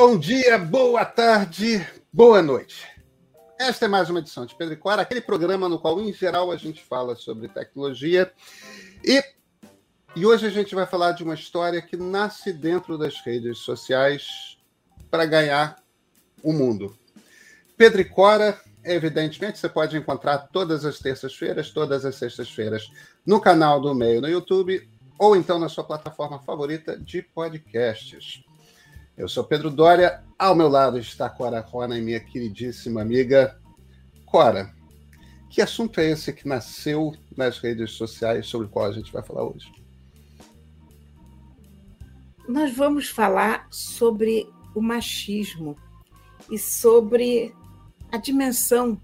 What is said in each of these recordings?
Bom dia, boa tarde, boa noite. Esta é mais uma edição de Pedro e Cora, aquele programa no qual, em geral, a gente fala sobre tecnologia. E, e hoje a gente vai falar de uma história que nasce dentro das redes sociais para ganhar o mundo. Pedro e Cora, evidentemente, você pode encontrar todas as terças-feiras, todas as sextas-feiras, no canal do Meio no YouTube ou então na sua plataforma favorita de podcasts. Eu sou Pedro Dória, ao meu lado está Cora Rona, minha queridíssima amiga. Cora, que assunto é esse que nasceu nas redes sociais sobre o qual a gente vai falar hoje? Nós vamos falar sobre o machismo e sobre a dimensão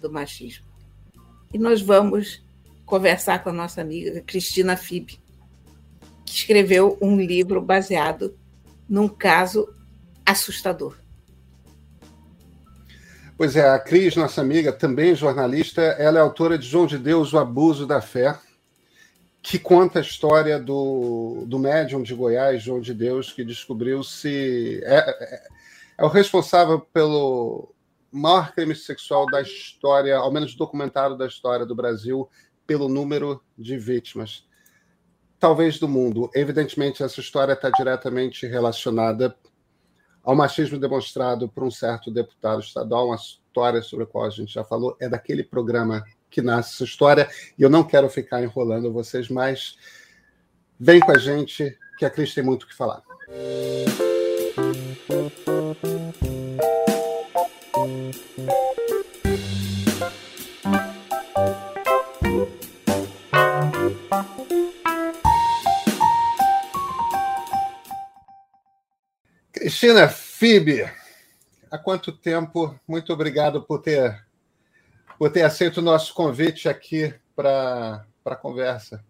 do machismo. E nós vamos conversar com a nossa amiga Cristina Fib, que escreveu um livro baseado num caso assustador. Pois é, a Cris, nossa amiga, também jornalista, ela é autora de João de Deus, O Abuso da Fé, que conta a história do, do médium de Goiás, João de Deus, que descobriu-se. É, é, é, o responsável pelo maior crime sexual da história, ao menos documentado da história do Brasil, pelo número de vítimas talvez do mundo. Evidentemente, essa história está diretamente relacionada ao machismo demonstrado por um certo deputado estadual, uma história sobre a qual a gente já falou, é daquele programa que nasce essa história, e eu não quero ficar enrolando vocês mais. Vem com a gente, que a Cris tem muito o que falar. Cristina Fibe, há quanto tempo? Muito obrigado por ter, por ter aceito o nosso convite aqui para a conversa.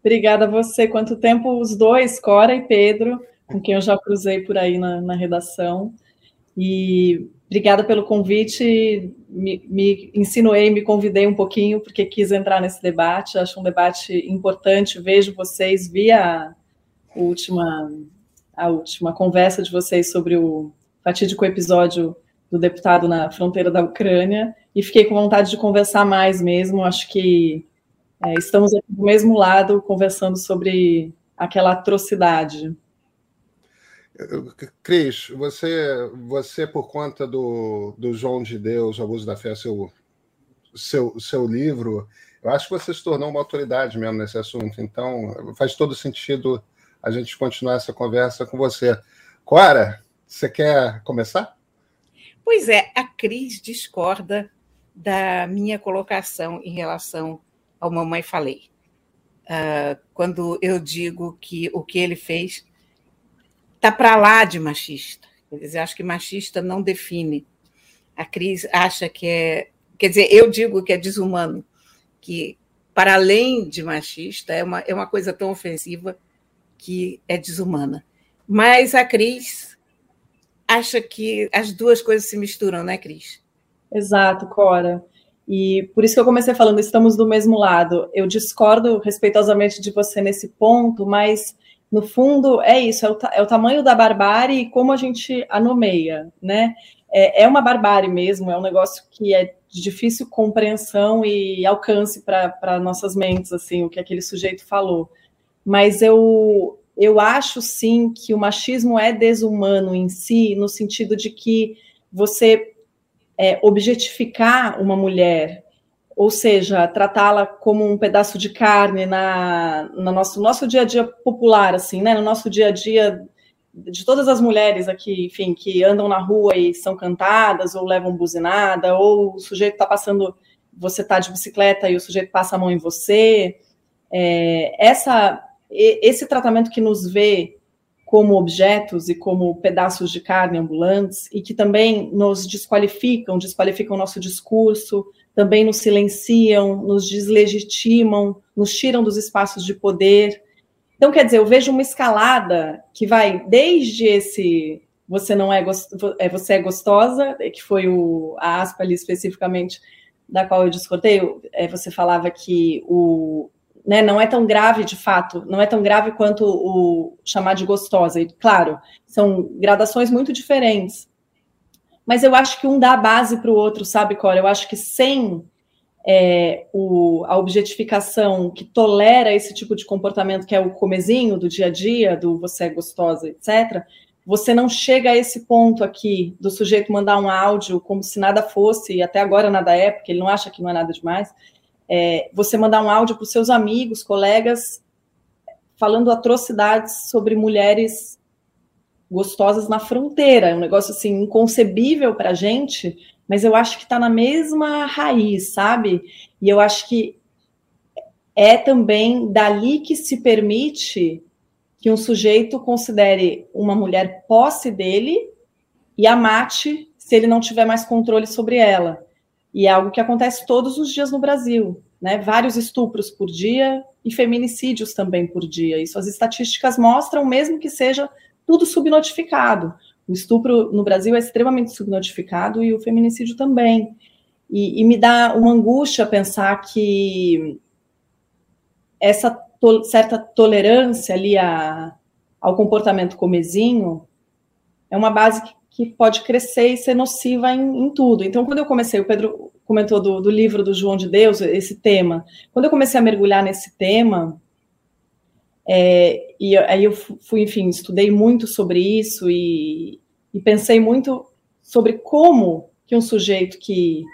Obrigada a você. Quanto tempo os dois, Cora e Pedro, com quem eu já cruzei por aí na, na redação. E obrigada pelo convite. Me, me insinuei, me convidei um pouquinho, porque quis entrar nesse debate. Acho um debate importante. Vejo vocês via a última a última conversa de vocês sobre o fatídico episódio do deputado na fronteira da Ucrânia e fiquei com vontade de conversar mais mesmo. Acho que é, estamos aqui do mesmo lado conversando sobre aquela atrocidade. Cris, você, você por conta do, do João de Deus, Abuso da Fé, seu, seu, seu livro, eu acho que você se tornou uma autoridade mesmo nesse assunto. Então, faz todo sentido a gente continuar essa conversa com você. Cora, você quer começar? Pois é, a Cris discorda da minha colocação em relação ao Mamãe Falei. Uh, quando eu digo que o que ele fez está para lá de machista. Quer dizer, acho que machista não define. A Cris acha que é. Quer dizer, eu digo que é desumano, que para além de machista, é uma, é uma coisa tão ofensiva que é desumana. Mas a Cris acha que as duas coisas se misturam, né, Cris? Exato, Cora. E por isso que eu comecei falando, estamos do mesmo lado. Eu discordo respeitosamente de você nesse ponto, mas no fundo é isso, é o, é o tamanho da barbárie e como a gente a nomeia, né? É, é uma barbárie mesmo, é um negócio que é de difícil compreensão e alcance para nossas mentes, assim, o que aquele sujeito falou mas eu, eu acho sim que o machismo é desumano em si, no sentido de que você é, objetificar uma mulher, ou seja, tratá-la como um pedaço de carne na, no nosso, nosso dia a dia popular, assim, né? No nosso dia a dia de todas as mulheres aqui, enfim, que andam na rua e são cantadas ou levam buzinada, ou o sujeito está passando, você está de bicicleta e o sujeito passa a mão em você. É, essa esse tratamento que nos vê como objetos e como pedaços de carne ambulantes e que também nos desqualificam, desqualificam o nosso discurso, também nos silenciam, nos deslegitimam, nos tiram dos espaços de poder. Então, quer dizer, eu vejo uma escalada que vai desde esse você não é, é você é gostosa, que foi o, a aspa ali especificamente da qual eu discordei, é, você falava que o, né, não é tão grave de fato, não é tão grave quanto o chamar de gostosa. E, claro, são gradações muito diferentes. Mas eu acho que um dá a base para o outro, sabe, Cora? Eu acho que sem é, o, a objetificação que tolera esse tipo de comportamento, que é o comezinho do dia a dia, do você é gostosa, etc., você não chega a esse ponto aqui do sujeito mandar um áudio como se nada fosse, e até agora nada é, porque ele não acha que não é nada demais. É, você mandar um áudio para os seus amigos, colegas, falando atrocidades sobre mulheres gostosas na fronteira, é um negócio assim inconcebível para a gente, mas eu acho que está na mesma raiz, sabe? E eu acho que é também dali que se permite que um sujeito considere uma mulher posse dele e a mate se ele não tiver mais controle sobre ela. E é algo que acontece todos os dias no Brasil, né? Vários estupros por dia e feminicídios também por dia. Isso as estatísticas mostram, mesmo que seja tudo subnotificado. O estupro no Brasil é extremamente subnotificado e o feminicídio também. E, e me dá uma angústia pensar que essa to certa tolerância ali a, ao comportamento comezinho é uma base que, que pode crescer e ser nociva em, em, tudo. Então, quando eu comecei, o Pedro comentou do, do livro do João de Deus, esse tema. Quando eu comecei a mergulhar nesse tema, é, e aí eu fui, enfim, estudei muito sobre isso e, e pensei muito sobre como que um sujeito que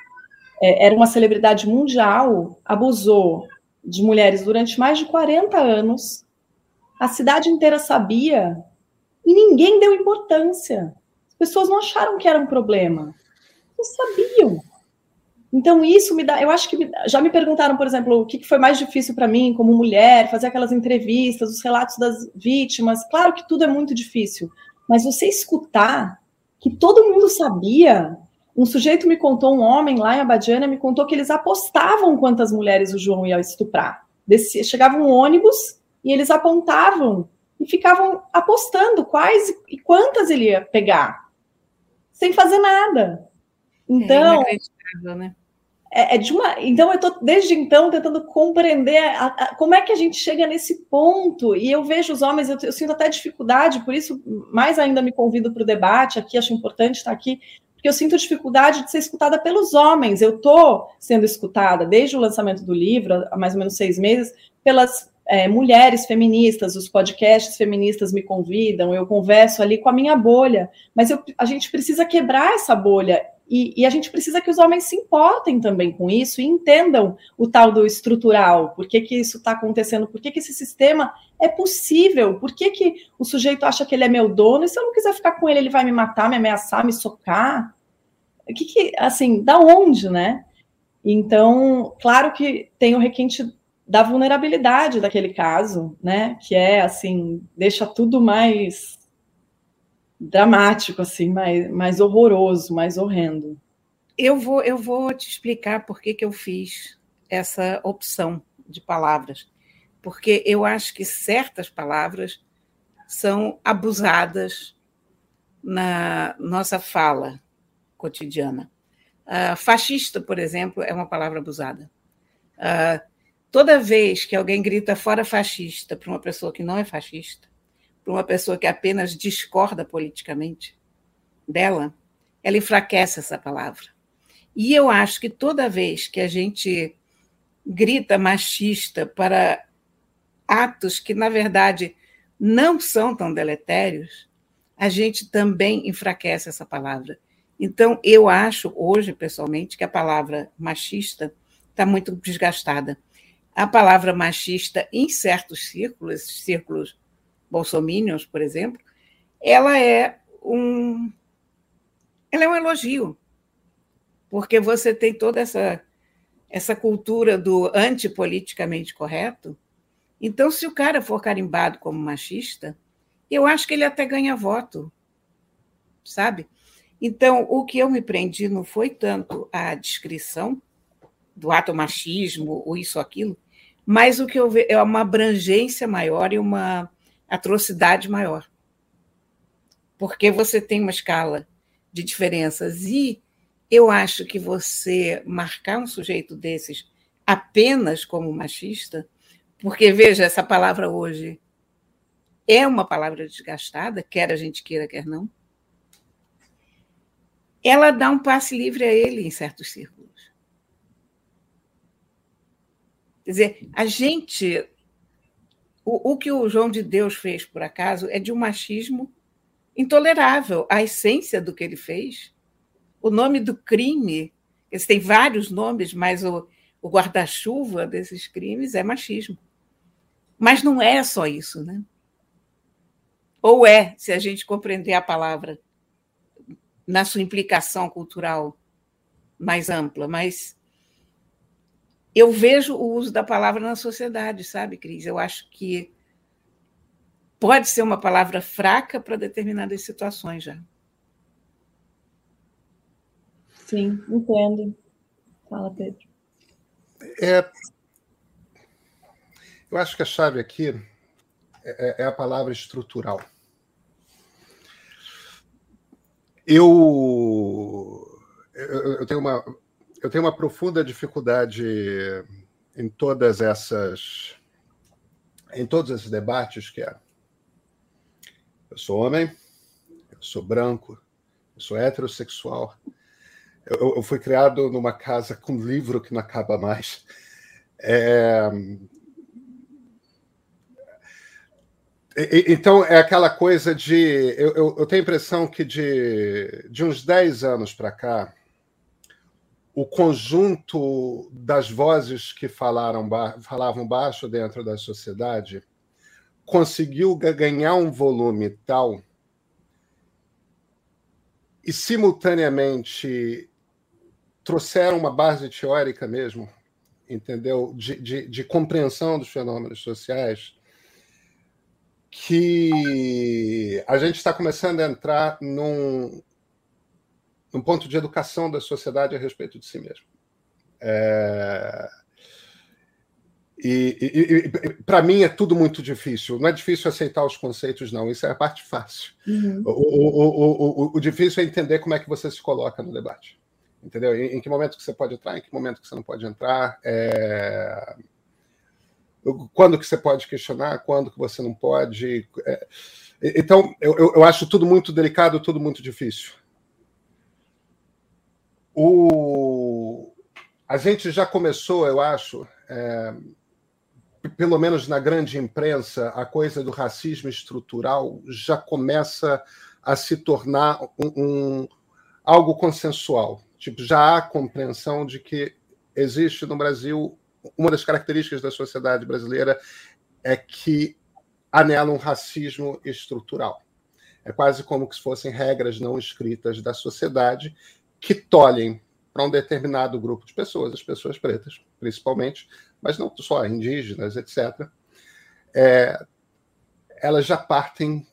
é, era uma celebridade mundial abusou de mulheres durante mais de 40 anos. A cidade inteira sabia e ninguém deu importância. As pessoas não acharam que era um problema. Eles sabiam. Então, isso me dá. Eu acho que me, já me perguntaram, por exemplo, o que foi mais difícil para mim, como mulher, fazer aquelas entrevistas, os relatos das vítimas. Claro que tudo é muito difícil, mas você escutar que todo mundo sabia um sujeito me contou, um homem lá em Abadiana, me contou que eles apostavam quantas mulheres o João ia estuprar. Chegava um ônibus e eles apontavam e ficavam apostando quais e quantas ele ia pegar, sem fazer nada. Então, é, né? é, é de uma. Então, eu estou desde então tentando compreender a, a, como é que a gente chega nesse ponto. E eu vejo os homens, eu, eu sinto até dificuldade, por isso, mais ainda me convido para o debate aqui, acho importante estar aqui, porque eu sinto dificuldade de ser escutada pelos homens. Eu estou sendo escutada desde o lançamento do livro, há mais ou menos seis meses, pelas é, mulheres feministas, os podcasts feministas me convidam, eu converso ali com a minha bolha, mas eu, a gente precisa quebrar essa bolha e, e, a gente precisa que os homens se importem também com isso e entendam o tal do estrutural, por que, que isso está acontecendo, por que, que esse sistema é possível, por que, que o sujeito acha que ele é meu dono e se eu não quiser ficar com ele, ele vai me matar, me ameaçar, me socar que, que assim, da onde, né? Então, claro que tem o requinte da vulnerabilidade daquele caso, né? Que é assim, deixa tudo mais dramático, assim, mais, mais horroroso, mais horrendo. Eu vou, eu vou te explicar por que, que eu fiz essa opção de palavras. Porque eu acho que certas palavras são abusadas na nossa fala, cotidiana. Uh, fascista, por exemplo, é uma palavra abusada. Uh, toda vez que alguém grita fora fascista para uma pessoa que não é fascista, para uma pessoa que apenas discorda politicamente dela, ela enfraquece essa palavra. E eu acho que toda vez que a gente grita machista para atos que, na verdade, não são tão deletérios, a gente também enfraquece essa palavra. Então, eu acho hoje, pessoalmente, que a palavra machista está muito desgastada. A palavra machista, em certos círculos, círculos bolsomínios, por exemplo, ela é um, ela é um elogio, porque você tem toda essa, essa cultura do antipoliticamente correto. Então, se o cara for carimbado como machista, eu acho que ele até ganha voto, sabe? Então, o que eu me prendi não foi tanto a descrição do ato machismo ou isso ou aquilo, mas o que eu vejo é uma abrangência maior e uma atrocidade maior. Porque você tem uma escala de diferenças e eu acho que você marcar um sujeito desses apenas como machista Porque, veja, essa palavra hoje é uma palavra desgastada, quer a gente queira, quer não. Ela dá um passe livre a ele em certos círculos. Quer dizer, a gente. O, o que o João de Deus fez, por acaso, é de um machismo intolerável. A essência do que ele fez, o nome do crime, eles têm vários nomes, mas o, o guarda-chuva desses crimes é machismo. Mas não é só isso, né? Ou é, se a gente compreender a palavra na sua implicação cultural mais ampla, mas eu vejo o uso da palavra na sociedade, sabe, Cris? Eu acho que pode ser uma palavra fraca para determinadas situações já. Sim, entendo. Fala, Pedro. É, eu acho que a chave aqui é, é a palavra estrutural. Eu, eu, eu, tenho uma, eu tenho uma profunda dificuldade em todas essas em todos esses debates que é eu sou homem, eu sou branco, eu sou heterossexual. Eu, eu fui criado numa casa com livro que não acaba mais. É... Então, é aquela coisa de. Eu, eu, eu tenho a impressão que de, de uns 10 anos para cá, o conjunto das vozes que falaram, falavam baixo dentro da sociedade conseguiu ganhar um volume tal e, simultaneamente, trouxeram uma base teórica mesmo, entendeu? De, de, de compreensão dos fenômenos sociais, que a gente está começando a entrar num, num ponto de educação da sociedade a respeito de si mesmo. É e, e, e para mim é tudo muito difícil. Não é difícil aceitar os conceitos, não. Isso é a parte fácil. Uhum. O, o, o, o, difícil é entender como é que você se coloca no debate. Entendeu? Em, em, que momento que você pode entrar, em que momento que você não pode entrar. É... Quando que você pode questionar, quando que você não pode. É... Então, eu, eu acho tudo muito delicado, tudo muito difícil. O... A gente já começou, eu acho, é pelo menos na grande imprensa, a coisa do racismo estrutural já começa a se tornar um, um, algo consensual. Tipo, já há compreensão de que existe no Brasil uma das características da sociedade brasileira é que anela um racismo estrutural. É quase como se fossem regras não escritas da sociedade que tolhem para um determinado grupo de pessoas, as pessoas pretas, principalmente, mas não só indígenas, etc., é, elas já partem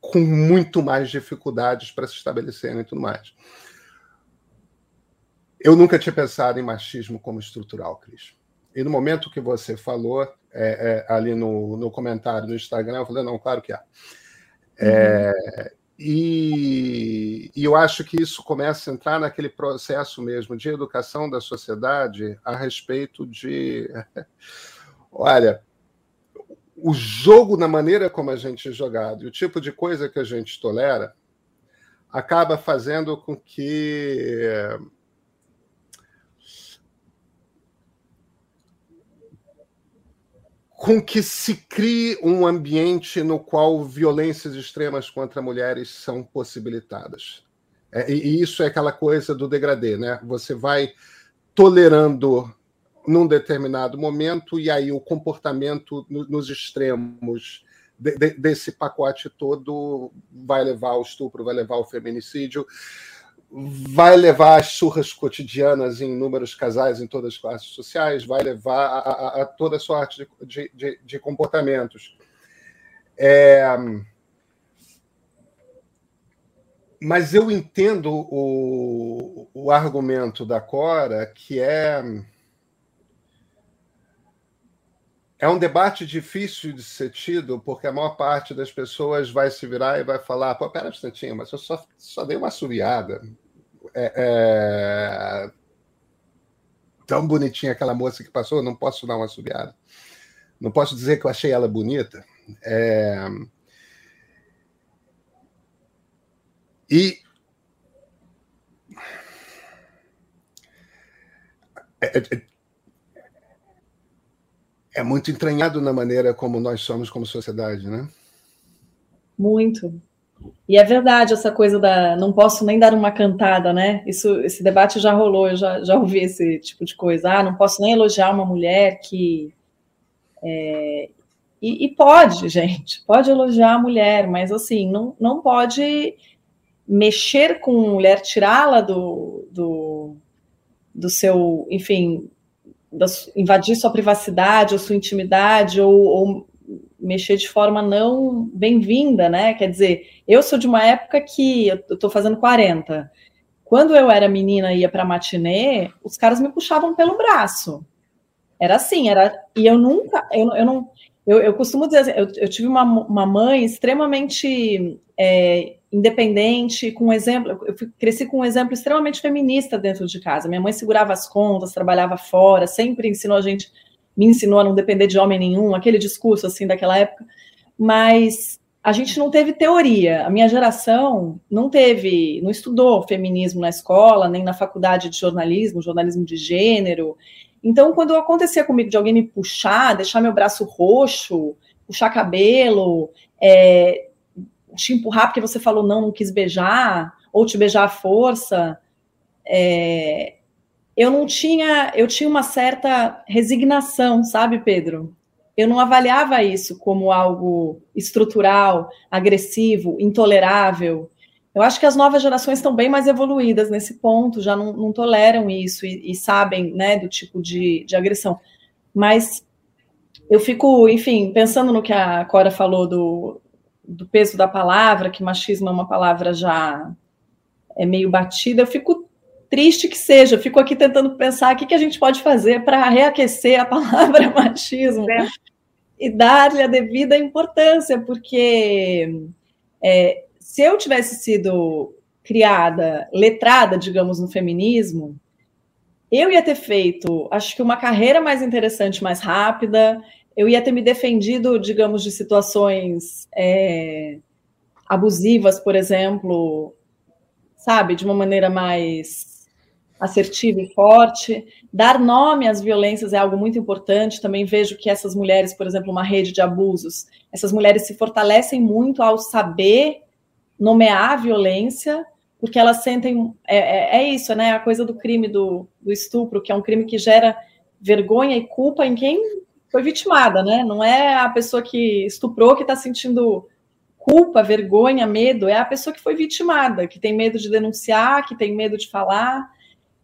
com muito mais dificuldades para se estabelecerem e tudo mais. Eu nunca tinha pensado em machismo como estrutural, Cris. E no momento que você falou, é, é, ali no, no comentário do Instagram, eu falei, não, claro que há. É, uhum. E, e, eu acho que isso começa a entrar naquele processo mesmo de educação da sociedade a respeito de. Olha, o jogo, na maneira como a gente é jogado e o tipo de coisa que a gente tolera, acaba fazendo com que com que se crie um ambiente no qual violências extremas contra mulheres são possibilitadas. É, e isso é aquela coisa do degradê, né? Você vai tolerando num determinado momento e aí o comportamento no, nos extremos de, de, desse pacote todo vai levar ao estupro, vai levar ao feminicídio vai levar as surras cotidianas em inúmeros casais em todas as classes sociais, vai levar a, a, a toda sorte de, de, de comportamentos. É... Mas eu entendo o, o argumento da Cora, que é. É um debate difícil de ser tido, porque a maior parte das pessoas vai se virar e vai falar: pô, pera um instantinho, mas eu só, só dei uma assoviada. É, é... Tão bonitinha aquela moça que passou, não posso dar uma assobiada. não posso dizer que eu achei ela bonita. É... E é, muito entranhado na maneira como nós somos como sociedade, né? Muito. E é verdade essa coisa da não posso nem dar uma cantada, né? Isso, esse debate já rolou, eu já, já ouvi esse tipo de coisa. Ah, não posso nem elogiar uma mulher que. É... E, e, pode, gente, pode elogiar a mulher, mas assim, não, não pode mexer com mulher, tirá-la do, do, do seu, enfim, da, invadir sua privacidade ou sua intimidade, ou, ou mexer de forma não bem-vinda, né? Quer dizer, eu sou de uma época que eu estou fazendo 40. Quando eu era menina e ia para matinê, os caras me puxavam pelo braço. Era assim, era. E eu nunca, eu, eu não. Eu, eu costumo dizer, assim, eu, eu tive uma, uma mãe extremamente é, independente, com um exemplo. Eu cresci com um exemplo extremamente feminista dentro de casa. Minha mãe segurava as contas, trabalhava fora, sempre ensinou a gente me ensinou a não depender de homem nenhum, aquele discurso assim daquela época, mas a gente não teve teoria. A minha geração não teve, não estudou feminismo na escola, nem na faculdade de jornalismo, jornalismo de gênero. Então, quando acontecia comigo de alguém me puxar, deixar meu braço roxo, puxar cabelo, é, te empurrar porque você falou não, não quis beijar, ou te beijar à força, é, eu não tinha, eu tinha uma certa resignação, sabe, Pedro? Eu não avaliava isso como algo estrutural, agressivo, intolerável. Eu acho que as novas gerações estão bem mais evoluídas nesse ponto, já não, não toleram isso e, e, sabem, né, do tipo de, de agressão. Mas eu fico, enfim, pensando no que a Cora falou do, do peso da palavra, que machismo é uma palavra já é meio batida, eu fico triste que seja, fico aqui tentando pensar o que, que a gente pode fazer para reaquecer a palavra machismo é. e dar-lhe a devida importância, porque é, se eu tivesse sido criada, letrada, digamos, no feminismo, eu ia ter feito, acho que uma carreira mais interessante, mais rápida, eu ia ter me defendido, digamos, de situações é, abusivas, por exemplo, sabe, de uma maneira mais assertiva e forte. Dar nome às violências é algo muito importante. Também vejo que essas mulheres, por exemplo, uma rede de abusos, essas mulheres se fortalecem muito ao saber nomear a violência, porque elas sentem. É, é, é isso, né? A coisa do crime do, do estupro, que é um crime que gera vergonha e culpa em quem foi vitimada, né? Não é a pessoa que estuprou que está sentindo culpa, vergonha, medo, é a pessoa que foi vitimada, que tem medo de denunciar, que tem medo de falar.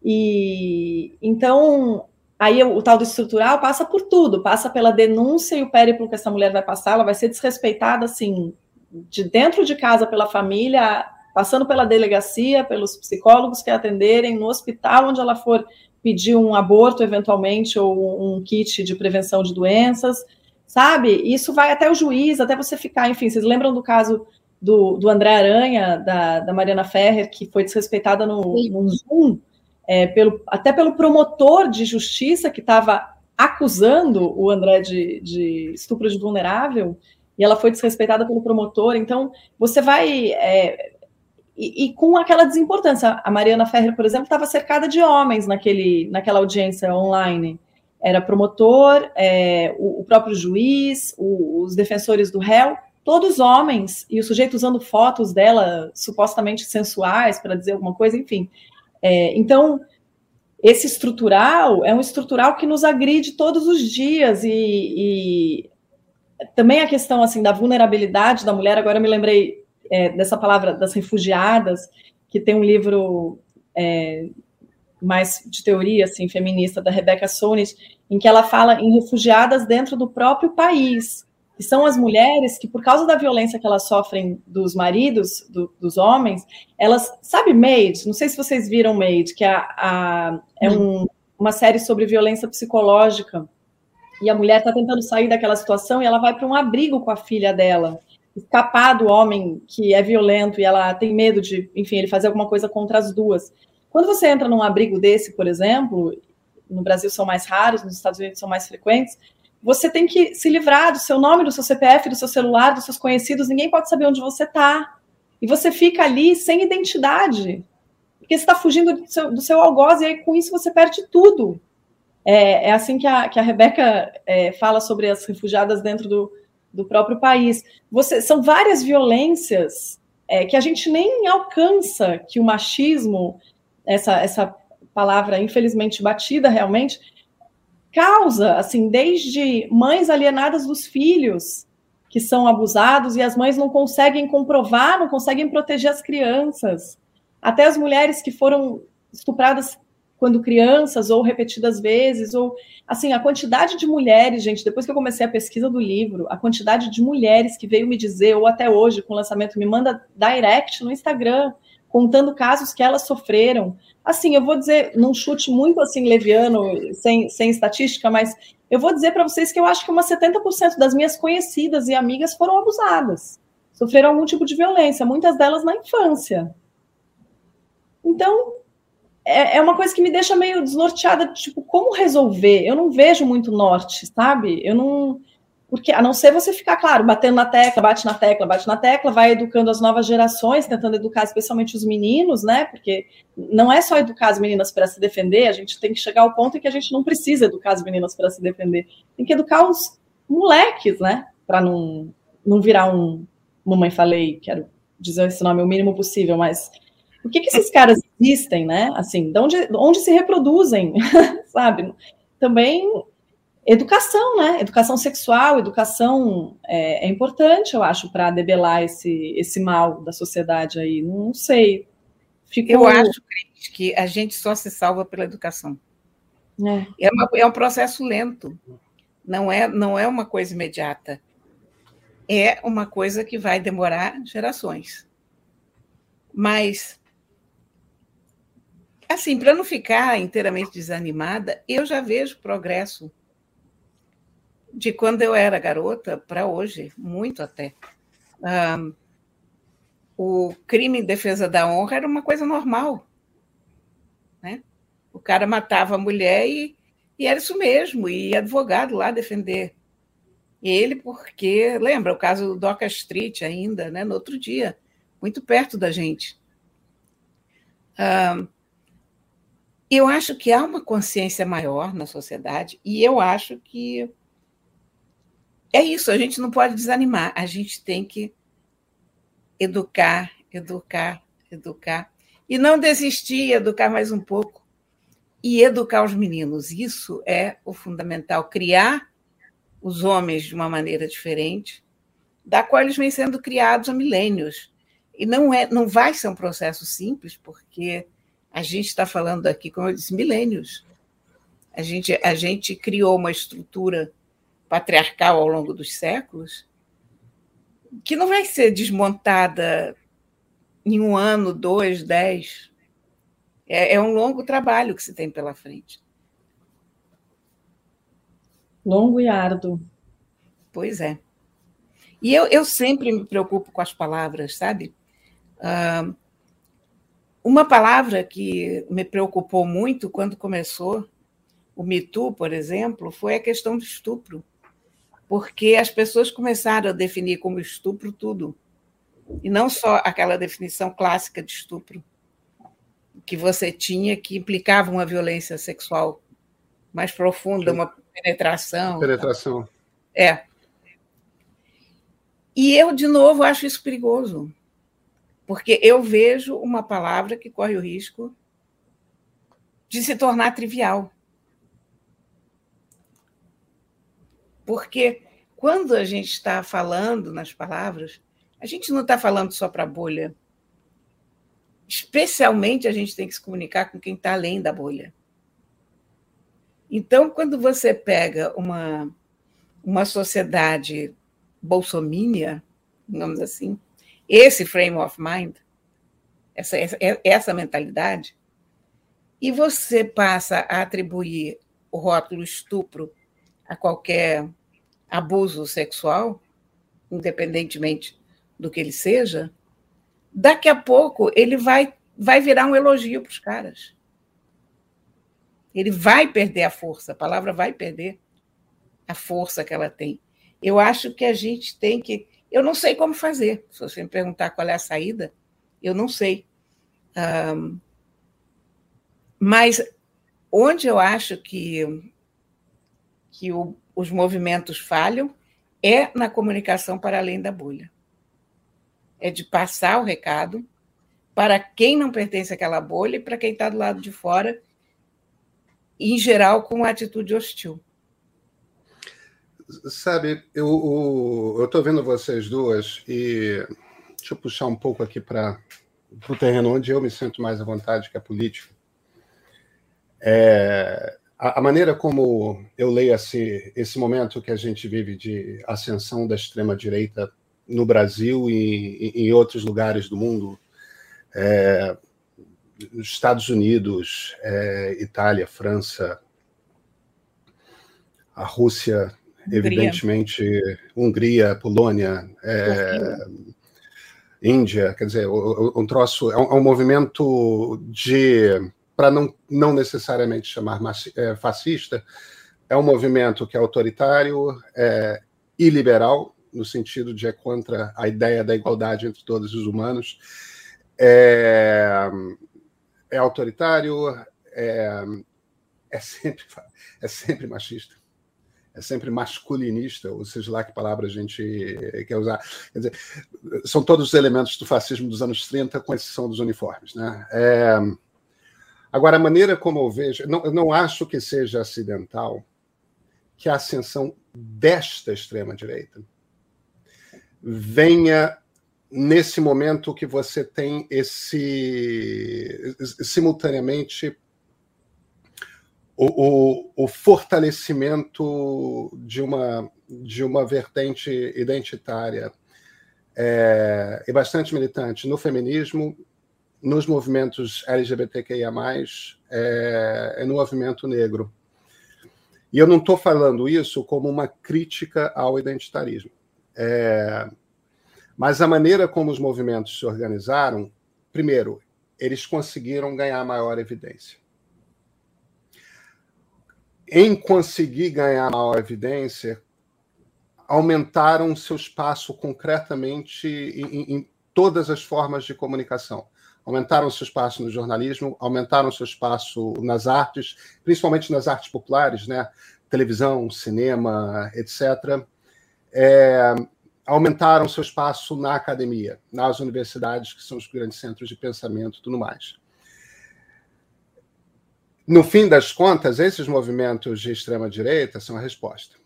E então aí o, tal do estrutural passa por tudo, passa pela denúncia e o périplo que essa mulher vai passar, ela vai ser desrespeitada assim, de dentro de casa pela família, passando pela delegacia, pelos psicólogos que atenderem, no hospital onde ela for pedir um aborto eventualmente ou um kit de prevenção de doenças, sabe? Isso vai até o juiz, até você ficar, enfim, vocês lembram do caso do, do André Aranha, da, da Mariana Ferrer, que foi desrespeitada no, no Zoom, é, pelo, até pelo promotor de justiça que estava acusando o André de, de, estupro de vulnerável, e ela foi desrespeitada pelo promotor. Então, você vai. É, e, e, com aquela desimportância. A Mariana Ferrer, por exemplo, estava cercada de homens naquele, naquela audiência online. Era promotor, é, o, o, próprio juiz, o, os defensores do réu, todos homens, e o sujeito usando fotos dela supostamente sensuais para dizer alguma coisa, enfim. É, então, esse estrutural é um estrutural que nos agride todos os dias e, e também a questão assim da vulnerabilidade da mulher. Agora eu me lembrei é, dessa palavra das refugiadas, que tem um livro é, mais de teoria assim feminista da Rebecca Sonis, em que ela fala em refugiadas dentro do próprio país que são as mulheres que, por causa da violência que elas sofrem dos maridos, do, dos homens, elas. Sabe, Maid? Não sei se vocês viram Maid, que é, a, é um, uma série sobre violência psicológica. E a mulher está tentando sair daquela situação e ela vai para um abrigo com a filha dela, escapar do homem que é violento e ela tem medo de, enfim, ele fazer alguma coisa contra as duas. Quando você entra num abrigo desse, por exemplo, no Brasil são mais raros, nos Estados Unidos são mais frequentes, você tem que se livrar do seu nome, do seu CPF, do seu celular, dos seus conhecidos, ninguém pode saber onde você está. E você fica ali sem identidade, porque você está fugindo do seu, do seu algoz, e aí com isso você perde tudo. É, é assim que a, que a Rebeca é, fala sobre as refugiadas dentro do, do próprio país. Você, são várias violências é, que a gente nem alcança que o machismo, essa, essa palavra infelizmente batida realmente, causa, assim, desde mães alienadas dos filhos que são abusados e as mães não conseguem comprovar, não conseguem proteger as crianças, até as mulheres que foram estupradas quando crianças ou repetidas vezes ou assim a quantidade de mulheres gente depois que eu comecei a pesquisa do livro a quantidade de mulheres que veio me dizer ou até hoje com o lançamento me manda direct no Instagram contando casos que elas sofreram. Assim eu vou dizer num chute muito assim leviano sem, sem estatística mas eu vou dizer para vocês que eu acho que umas 70% das minhas conhecidas e amigas foram abusadas sofreram algum tipo de violência muitas delas na infância. Então é, é uma coisa que me deixa meio desnorteada, tipo, como resolver? Eu não vejo muito norte, sabe? Eu não. Porque, a não ser você ficar, claro, batendo na tecla, bate na tecla, bate na tecla, vai educando as novas gerações, tentando educar especialmente os meninos, né? Porque não é só educar as meninas para se defender, a gente tem que chegar ao ponto em que a gente não precisa educar as meninas para se defender. Tem que educar os moleques, né? Para não, não virar um. Mamãe falei, quero dizer esse nome o mínimo possível, mas por que, que esses caras existem, né? Assim, de onde, onde se reproduzem, sabe? Também educação, né? Educação sexual, educação é, é importante, eu acho, para debelar esse, esse mal da sociedade aí. Não sei. Ficou... Eu acho, Cris, que a gente só se salva pela educação. É, é, uma, é um processo lento. Não é, não é uma coisa imediata. É uma coisa que vai demorar gerações. Mas Assim, para não ficar inteiramente desanimada, eu já vejo progresso de quando eu era garota para hoje, muito até. Um, o crime em defesa da honra era uma coisa normal. Né? O cara matava a mulher e, e era isso mesmo, e advogado lá defender ele, porque, lembra o caso do Doca Street ainda, né, no outro dia, muito perto da gente. Um, eu acho que há uma consciência maior na sociedade e eu acho que é isso, a gente não pode desanimar, a gente tem que educar, educar, educar e não desistir, educar mais um pouco e educar os meninos. Isso é o fundamental, criar os homens de uma maneira diferente, da qual eles vêm sendo criados há milênios. E não é, não vai ser um processo simples, porque a gente está falando aqui, como eu disse, milênios. A gente, a gente criou uma estrutura patriarcal ao longo dos séculos que não vai ser desmontada em um ano, dois, dez. É, é um longo trabalho que se tem pela frente. Longo e árduo. Pois é. E eu, eu sempre me preocupo com as palavras, sabe? Uh, uma palavra que me preocupou muito quando começou o Me Too, por exemplo, foi a questão do estupro. Porque as pessoas começaram a definir como estupro tudo. E não só aquela definição clássica de estupro que você tinha, que implicava uma violência sexual mais profunda, uma penetração. Penetração. É. E eu, de novo, acho isso perigoso porque eu vejo uma palavra que corre o risco de se tornar trivial. Porque quando a gente está falando nas palavras, a gente não está falando só para a bolha. Especialmente a gente tem que se comunicar com quem está além da bolha. Então, quando você pega uma, uma sociedade bolsomínia, digamos assim, esse frame of mind, essa, essa, essa mentalidade, e você passa a atribuir o rótulo estupro a qualquer abuso sexual, independentemente do que ele seja, daqui a pouco ele vai, vai virar um elogio para os caras. Ele vai perder a força, a palavra vai perder a força que ela tem. Eu acho que a gente tem que. Eu não sei como fazer. Se você me perguntar qual é a saída, eu não sei. Um, mas onde eu acho que, que o, os movimentos falham é na comunicação para além da bolha. É de passar o recado para quem não pertence àquela bolha e para quem está do lado de fora, em geral com uma atitude hostil. Sabe, eu estou vendo vocês duas e deixa eu puxar um pouco aqui para o terreno onde eu me sinto mais à vontade, que é a política. É, a, a, maneira como eu leio esse, esse momento que a gente vive de ascensão da extrema-direita no Brasil e, e, em outros lugares do mundo, é, Estados Unidos, é, Itália, França, a Rússia, Hungria. evidentemente, Hungria, Polônia, é, Índia, quer dizer, um troço, é um, é movimento de, para não, não necessariamente chamar é, fascista, é um movimento que é autoritário, é iliberal, no sentido de é contra a ideia da igualdade entre todos os humanos, é, é autoritário, é, é, sempre, é sempre machista, é sempre masculinista, ou seja lá que palavra a gente quer usar. Quer dizer, são todos os elementos do fascismo dos anos 30, com exceção dos uniformes. Né? É, agora, a maneira como eu vejo, não, eu não acho que seja acidental que a ascensão desta extrema-direita venha nesse momento que você tem esse simultaneamente o, o, o, fortalecimento de uma de uma vertente identitária é, e bastante militante no feminismo, nos movimentos LGBTQIA+, é, é no movimento negro. E eu não estou falando isso como uma crítica ao identitarismo. É, mas a maneira como os movimentos se organizaram, primeiro, eles conseguiram ganhar maior evidência. Em conseguir ganhar maior evidência, aumentaram seu espaço concretamente em, em todas as formas de comunicação. Aumentaram seu espaço no jornalismo, aumentaram seu espaço nas artes, principalmente nas artes populares, né? televisão, cinema, etc. É, aumentaram seu espaço na academia, nas universidades, que são os grandes centros de pensamento e tudo mais. No fim das contas, esses movimentos de extrema-direita são a resposta.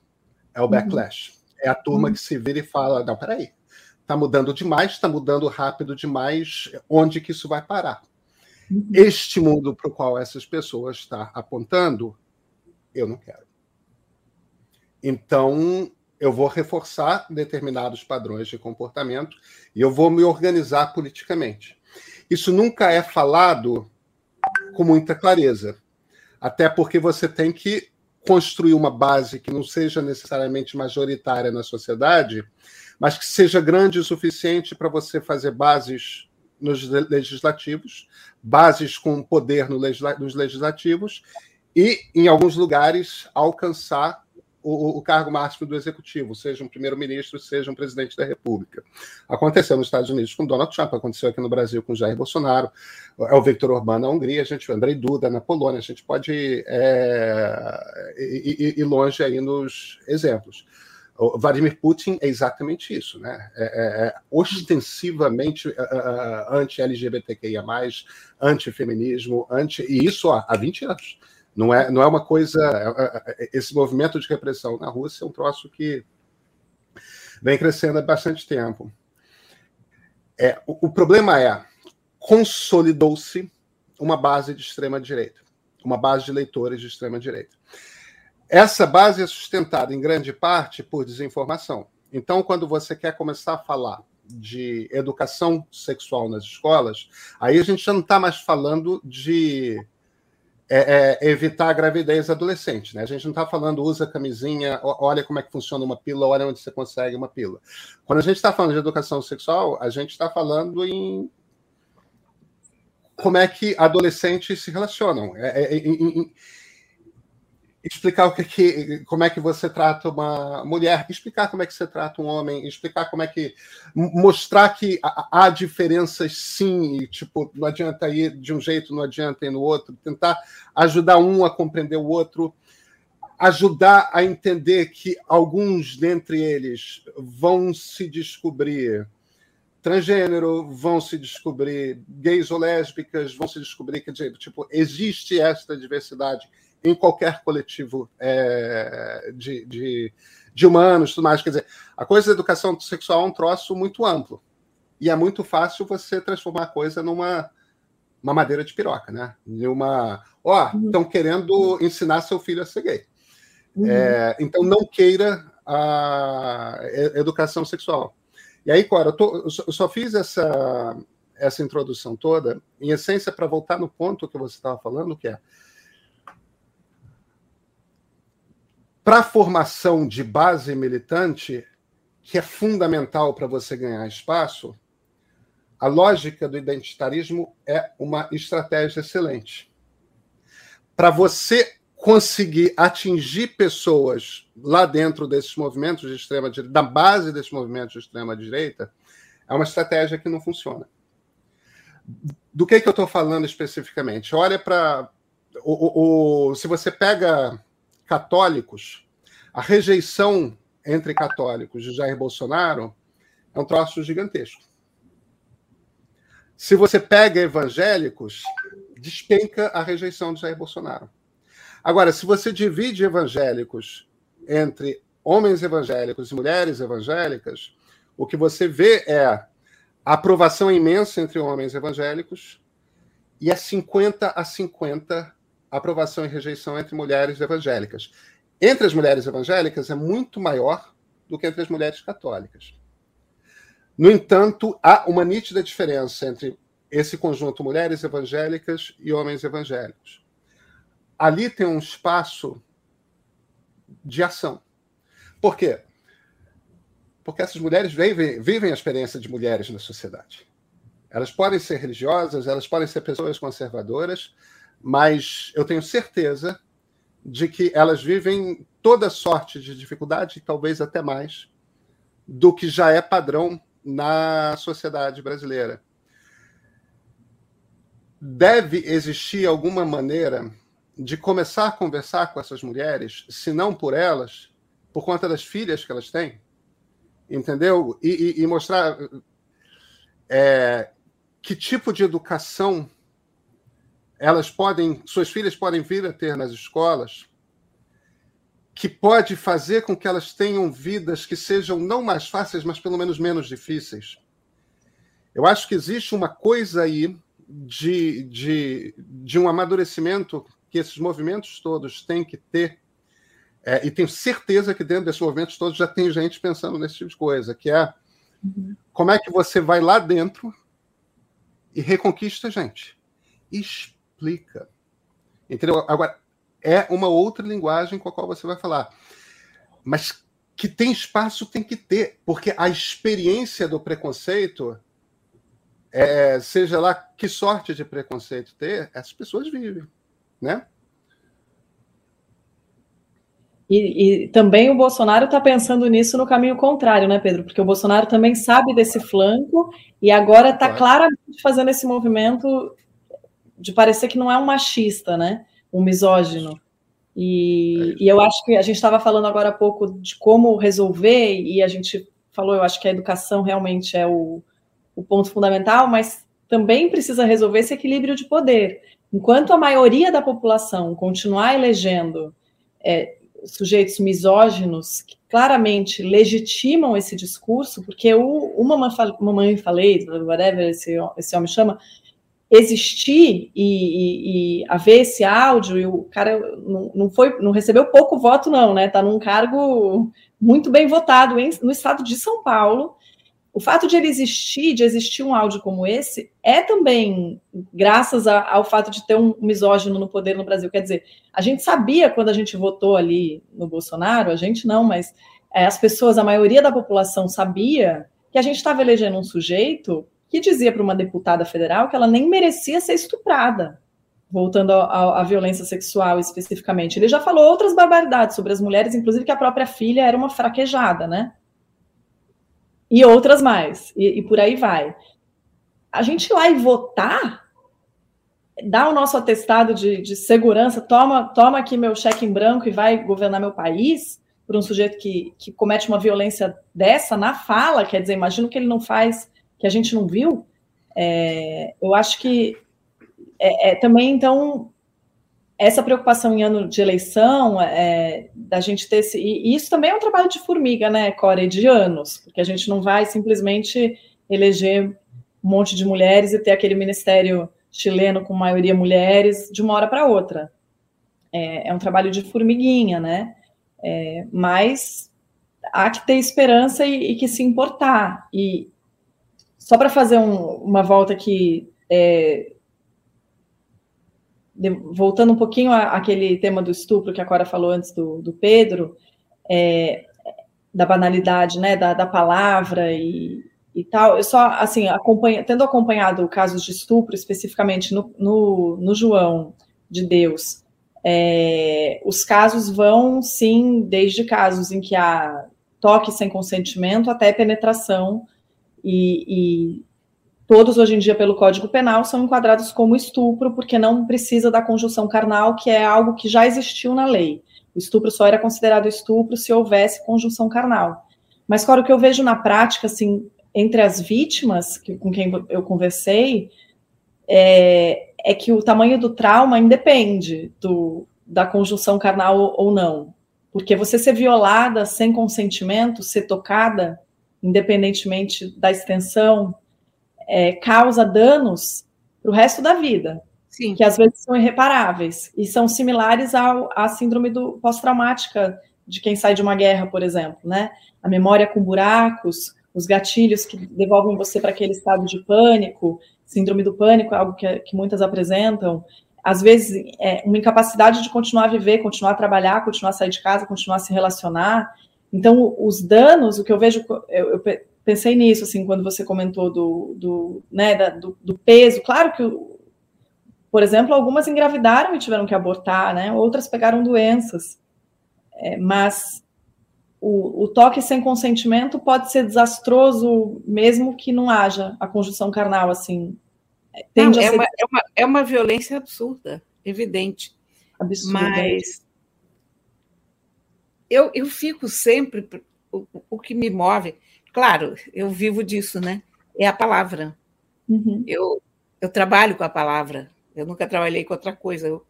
É o uhum. backlash. É a turma uhum. que se vira e fala: não, peraí, está mudando demais, está mudando rápido demais, onde que isso vai parar? Uhum. Este mundo para o qual essas pessoas estão apontando, eu não quero. Então, eu vou reforçar determinados padrões de comportamento e eu vou me organizar politicamente. Isso nunca é falado com muita clareza, até porque você tem que construir uma base que não seja necessariamente majoritária na sociedade, mas que seja grande o suficiente para você fazer bases nos legislativos, bases com poder nos legislativos e, em alguns lugares, alcançar o, o, cargo máximo do executivo, seja um primeiro-ministro, seja um presidente da República. Aconteceu nos Estados Unidos com Donald Trump, aconteceu aqui no Brasil com Jair Bolsonaro, é o Victor Orbán na Hungria, a gente, Andrei Duda na Polônia, a gente pode é, ir, ir longe aí nos exemplos. O Vladimir Putin é exatamente isso, né? É, é, é ostensivamente uh, anti-LGBTQIA, anti-feminismo, anti, e isso há, há 20 anos. Não é, não é uma coisa. É, é, é, esse movimento de repressão na Rússia é um troço que vem crescendo há bastante tempo. É, o, o problema é consolidou-se uma base de extrema direita, uma base de leitores de extrema direita. Essa base é sustentada em grande parte por desinformação. Então, quando você quer começar a falar de educação sexual nas escolas, aí a gente já não está mais falando de é, é, evitar a gravidez adolescente. Né? A gente não está falando usa camisinha, olha como é que funciona uma pílula, olha onde você consegue uma pílula. Quando a gente está falando de educação sexual, a gente está falando em como é que adolescentes se relacionam. É, é, em, explicar o que, que, como é que você trata uma mulher, explicar como é que você trata um homem, explicar como é que mostrar que há diferenças sim, e, tipo, não adianta ir de um jeito, não adianta ir no outro, tentar ajudar um a compreender o outro, ajudar a entender que alguns dentre eles vão se descobrir transgênero, vão se descobrir gays ou lésbicas, vão se descobrir que tipo existe esta diversidade em qualquer coletivo é, de, de, de, humanos, tudo mais. Quer dizer, a coisa da educação sexual é um troço muito amplo. E é muito fácil você transformar a coisa numa uma madeira de piroca, né? De uma. Ó, oh, estão querendo ensinar seu filho a ser gay. Uhum. É, então, não queira a educação sexual. E aí, Cora, eu, tô, eu só fiz essa, essa introdução toda, em essência, para voltar no ponto que você estava falando, que é para a formação de base militante, que é fundamental para você ganhar espaço, a lógica do identitarismo é uma estratégia excelente. Para você conseguir atingir pessoas lá dentro desses movimentos de extrema direita, da base desses movimentos de extrema direita, é uma estratégia que não funciona. Do que, que eu estou falando especificamente? Olha para. O, o, se você pega católicos, a rejeição entre católicos de Jair Bolsonaro é um troço gigantesco. Se você pega evangélicos, despenca a rejeição de Jair Bolsonaro. Agora, se você divide evangélicos entre homens evangélicos e mulheres evangélicas, o que você vê é a aprovação imensa entre homens evangélicos e é 50 a 50 aprovação e rejeição entre mulheres evangélicas. Entre as mulheres evangélicas é muito maior do que entre as mulheres católicas. No entanto, há uma nítida diferença entre esse conjunto mulheres evangélicas e homens evangélicos. Ali tem um espaço de ação. Por quê? Porque essas mulheres vivem, vivem a experiência de mulheres na sociedade. Elas podem ser religiosas, elas podem ser pessoas conservadoras, mas eu tenho certeza de que elas vivem toda sorte de dificuldade, talvez até mais, do que já é padrão na sociedade brasileira. Deve existir alguma maneira de começar a conversar com essas mulheres, se não por elas, por conta das filhas que elas têm, entendeu? E, e, e mostrar é, que tipo de educação elas podem, suas filhas podem vir a ter nas escolas, que pode fazer com que elas tenham vidas que sejam não mais fáceis, mas pelo menos menos difíceis. Eu acho que existe uma coisa aí de, de, de um amadurecimento que esses movimentos todos têm que ter, é, e tenho certeza que dentro desses movimentos todos já tem gente pensando nesse tipo de coisa, que é uhum. como é que você vai lá dentro e reconquista a gente. Explica. Entendeu? Agora, é uma outra linguagem com a qual você vai falar. Mas que tem espaço tem que ter, porque a experiência do preconceito, é, seja lá que sorte de preconceito ter, essas pessoas vivem né? E, e, também o Bolsonaro está pensando nisso no caminho contrário, né, Pedro? Porque o Bolsonaro também sabe desse flanco e agora está claramente fazendo esse movimento de parecer que não é um machista, né? Um misógino. E, é e eu acho que a gente estava falando agora há pouco de como resolver, e a gente falou, eu acho que a educação realmente é o, o ponto fundamental, mas também precisa resolver esse equilíbrio de poder. Enquanto a maioria da população continuar elegendo é, sujeitos misóginos que claramente legitimam esse discurso, porque o, o mamãe, falei, whatever esse, esse homem chama, existir e, e, e, haver esse áudio, e o cara não, não, foi, não recebeu pouco voto, não, né? Está num cargo muito bem votado em, no estado de São Paulo, o fato de ele existir, de existir um áudio como esse, é também graças a, ao fato de ter um misógino no poder no Brasil. Quer dizer, a gente sabia quando a gente votou ali no Bolsonaro, a gente não, mas é, as pessoas, a maioria da população sabia que a gente estava elegendo um sujeito que dizia para uma deputada federal que ela nem merecia ser estuprada. voltando à violência sexual especificamente. Ele já falou outras barbaridades sobre as mulheres, inclusive que a própria filha era uma fraquejada, né? E outras mais, e, e por aí vai. A gente ir lá e votar, dar o nosso atestado de, de segurança, toma, toma aqui meu cheque em branco e vai governar meu país, por um sujeito que, que comete uma violência dessa na fala, quer dizer, imagino que ele não faz, que a gente não viu. É, eu acho que é, é, também, então, essa preocupação em ano de eleição, é, da gente ter esse. E isso também é um trabalho de formiga, né, Core, de anos, porque a gente não vai simplesmente eleger um monte de mulheres e ter aquele ministério chileno com maioria mulheres de uma hora para outra. É, é, um trabalho de formiguinha, né? É, mas há que ter esperança e, e que se importar. E só para fazer um, uma volta aqui, é, de, voltando um pouquinho àquele tema do estupro que a Cora falou antes do, do Pedro, é, da banalidade, né, da, da palavra e, e tal. Eu só, assim, acompanha, tendo acompanhado casos de estupro, especificamente no, no, no João de Deus, é, os casos vão, sim, desde casos em que há toque sem consentimento até penetração, e, e todos hoje em dia, pelo Código Penal, são enquadrados como estupro, porque não precisa da conjunção carnal, que é algo que já existiu na lei. O estupro só era considerado estupro se houvesse conjunção carnal. Mas, claro, o que eu vejo na prática, assim, entre as vítimas que, com quem eu conversei, é, é que o tamanho do trauma independe do, da conjunção carnal ou não. Porque você ser violada sem consentimento, ser tocada, independentemente da extensão, é, causa danos para o resto da vida. Sim. Que às vezes são irreparáveis e são similares ao, à síndrome do pós-traumática de quem sai de uma guerra, por exemplo, né? A memória com buracos, os gatilhos que devolvem você para aquele estado de pânico, síndrome do pânico é algo que, que muitas apresentam. Às vezes, é uma incapacidade de continuar a viver, continuar a trabalhar, continuar a sair de casa, continuar a se relacionar. Então, os danos, o que eu vejo, eu, eu pensei nisso, assim, quando você comentou do, do, né, da, do, do peso. Claro que, por exemplo, algumas engravidaram e tiveram que abortar, né? Outras pegaram doenças. É, mas o, o, toque sem consentimento pode ser desastroso, mesmo que não haja a conjunção carnal, assim. Não, é, ser... uma, é, uma, é uma violência absurda, evidente. Absurda. Mas eu, eu fico sempre. O, o que me move, claro, eu vivo disso, né? É a palavra. Uhum. Eu, eu trabalho com a palavra. Eu nunca trabalhei com outra coisa. Eu,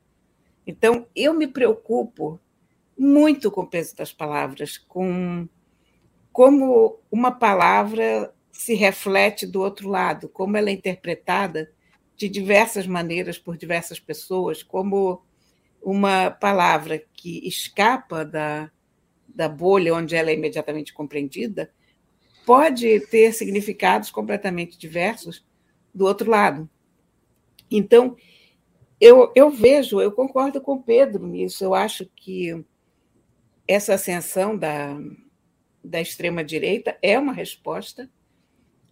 então, eu me preocupo muito com o peso das palavras, com como uma palavra se reflete do outro lado, como ela é interpretada de diversas maneiras por diversas pessoas, como uma palavra que escapa da, da bolha onde ela é imediatamente compreendida pode ter significados completamente diversos do outro lado. Então, eu, eu vejo, eu concordo com o Pedro nisso, eu acho que essa ascensão da, da extrema-direita é uma resposta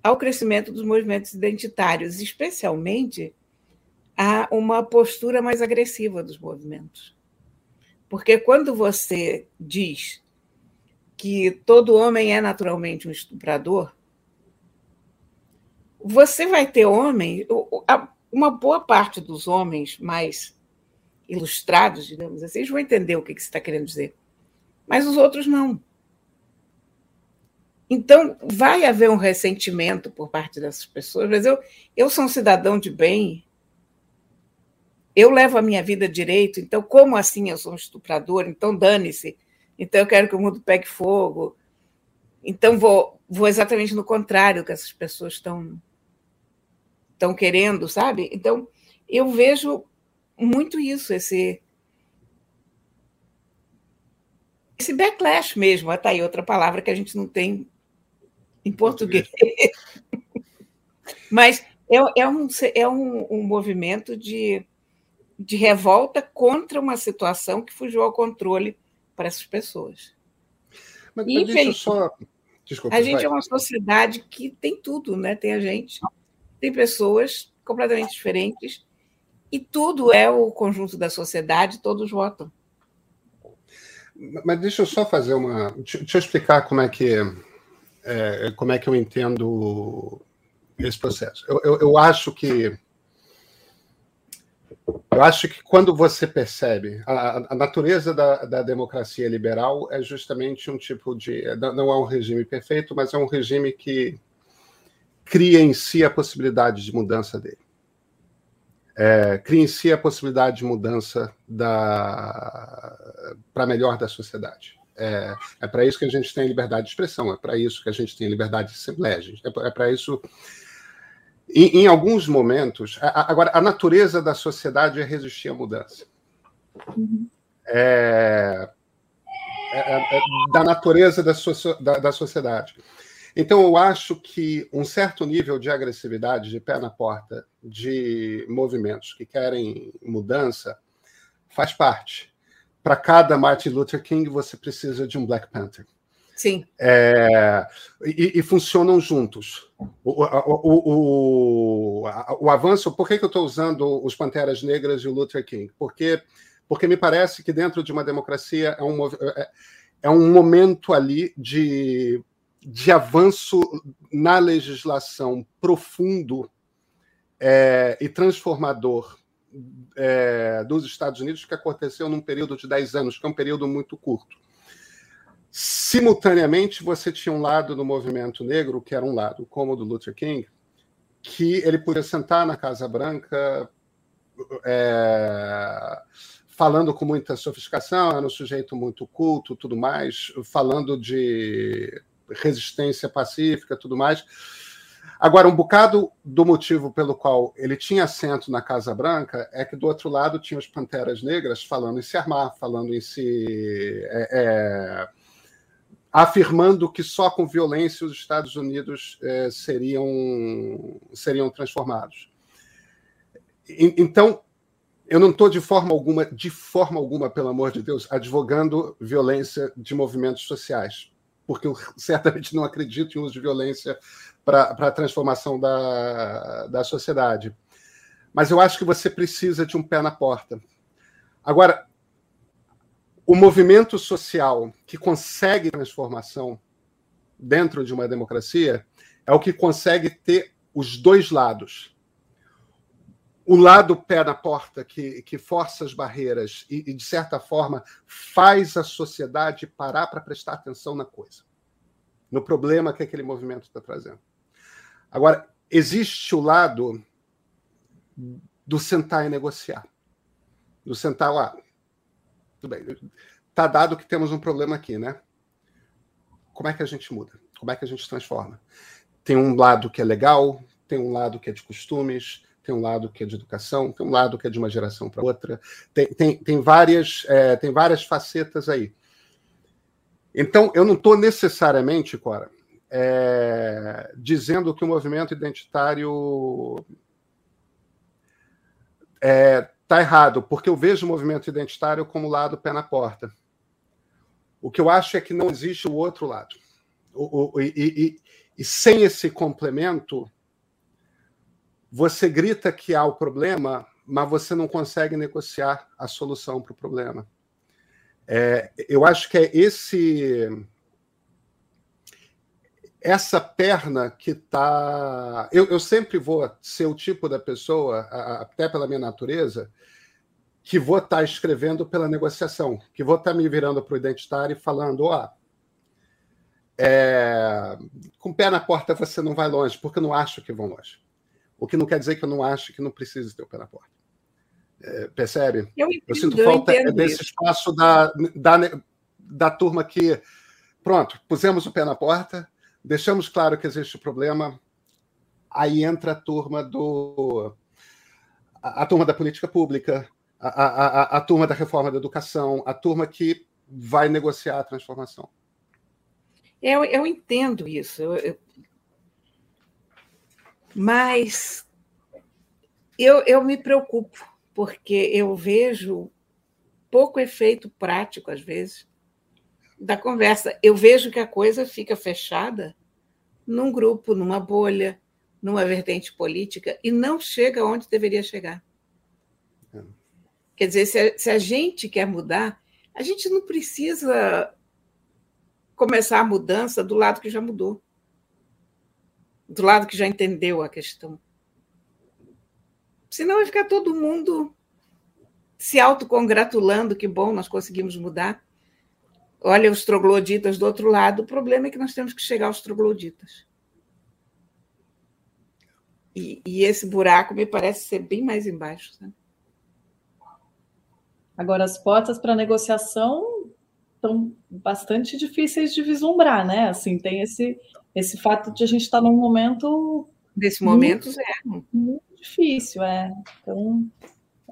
ao crescimento dos movimentos identitários, especialmente a uma postura mais agressiva dos movimentos. Porque quando você diz que todo homem é naturalmente um estuprador, você vai ter homem, uma boa parte dos homens mais ilustrados, digamos assim, vão entender o que você está querendo dizer mas os outros não. Então, vai haver um ressentimento por parte dessas pessoas, mas eu, eu sou um cidadão de bem, eu levo a minha vida direito, então, como assim eu sou um estuprador? Então, dane-se. Então, eu quero que o mundo pegue fogo. Então, vou, vou exatamente no contrário que essas pessoas estão, estão querendo, sabe? Então, eu vejo muito isso, esse esse backlash mesmo, está aí outra palavra que a gente não tem em português. Mas é, é, um, é um, um movimento de, de revolta contra uma situação que fugiu ao controle para essas pessoas. Mas, mas deixa só. Desculpa, a gente vai. é uma sociedade que tem tudo, né? Tem a gente, tem pessoas completamente diferentes e tudo é o conjunto da sociedade, todos votam. Mas deixa eu só fazer uma. Deixa eu explicar como é que, é, como é que eu entendo esse processo. Eu, eu, eu acho que. Eu acho que quando você percebe a, a natureza da, da, democracia liberal é justamente um tipo de não é um regime perfeito, mas é um regime que cria em si a possibilidade de mudança dele é, cria em si a possibilidade de mudança para melhor da sociedade. É, é para isso que a gente tem liberdade de expressão, é para isso que a gente tem liberdade de assembleia, é para isso. Em, em, alguns momentos, a, agora, a natureza da sociedade é resistir à mudança. É, é, é, da natureza da, so, da, da sociedade. Então, eu acho que um certo nível de agressividade, de pé na porta, de movimentos que querem mudança, faz parte. Para cada Martin Luther King, você precisa de um Black Panther. Sim. É, e, e, funcionam juntos. O, o, o, o, avanço, por que, que eu estou usando os Panteras Negras e o Luther King? Porque, porque me parece que dentro de uma democracia é um, é, é um momento ali de de avanço na legislação profundo é, e transformador é, dos Estados Unidos que aconteceu num período de 10 anos, que é um período muito curto. Simultaneamente, você tinha um lado do movimento negro, que era um lado, como o do Luther King, que ele podia sentar na Casa Branca é, falando com muita sofisticação, era um sujeito muito culto, tudo mais, falando de resistência pacífica, tudo mais. Agora, um bocado do motivo pelo qual ele tinha assento na Casa Branca é que do outro lado tinha os Panteras Negras falando em se armar, falando em se. É, é, afirmando que só com violência os Estados Unidos é, seriam, seriam transformados. E, então, eu não estou de forma alguma, de forma alguma, pelo amor de Deus, advogando violência de movimentos sociais porque eu certamente não acredito em uso de violência para a transformação da, da sociedade. Mas eu acho que você precisa de um pé na porta. Agora, o movimento social que consegue transformação dentro de uma democracia é o que consegue ter os dois lados o lado pé na porta que, que força as barreiras e, e, de certa forma, faz a sociedade parar para prestar atenção na coisa, no problema que aquele movimento está trazendo. Agora, existe o lado do sentar e negociar, do sentar lá. Tudo bem, está dado que temos um problema aqui, né? Como é que a gente muda? Como é que a gente transforma? Tem um lado que é legal, tem um lado que é de costumes, tem um lado que é de educação, tem um lado que é de uma geração para outra, tem, tem, tem, várias, é, tem várias facetas aí. Então, eu não estou necessariamente, Cora, é, dizendo que o movimento identitário é, tá errado, porque eu vejo o movimento identitário como lado pé na porta. O que eu acho é que não existe o outro lado. O, o, e, e, e sem esse complemento, você grita que há o problema, mas você não consegue negociar a solução para o problema. É, eu acho que é esse essa perna que está. Eu, eu, sempre vou ser o tipo da pessoa, até pela minha natureza, que vou estar tá escrevendo pela negociação, que vou estar tá me virando para o identitário e falando: ó, é, com o pé na porta você não vai longe, porque eu não acho que vão longe. O que não quer dizer que eu não acho que não precisa ter o pé na porta. É, percebe? Eu, entendo, eu sinto falta eu desse espaço da, da, da turma que, pronto, pusemos o pé na porta, deixamos claro que existe o problema, aí entra a turma do. a, a turma da política pública, a, a, a, turma da reforma da educação, a turma que vai negociar a transformação. Eu, eu entendo isso. Eu, eu, mas eu, eu me preocupo, porque eu vejo pouco efeito prático, às vezes, da conversa. Eu vejo que a coisa fica fechada num grupo, numa bolha, numa vertente política, e não chega onde deveria chegar. Quer dizer, se a, se a gente quer mudar, a gente não precisa começar a mudança do lado que já mudou, do lado que já entendeu a questão. Senão vai ficar todo mundo se autocongratulando que bom, nós conseguimos mudar. Olha os trogloditas do outro lado, o problema é que nós temos que chegar aos trogloditas. E, e esse buraco me parece ser bem mais embaixo. Sabe? Agora, as portas para negociação estão bastante difíceis de vislumbrar, né? Assim, tem esse, esse fato de a gente estar tá num momento. Desse momento, muito, é. Muito difícil, é. Então,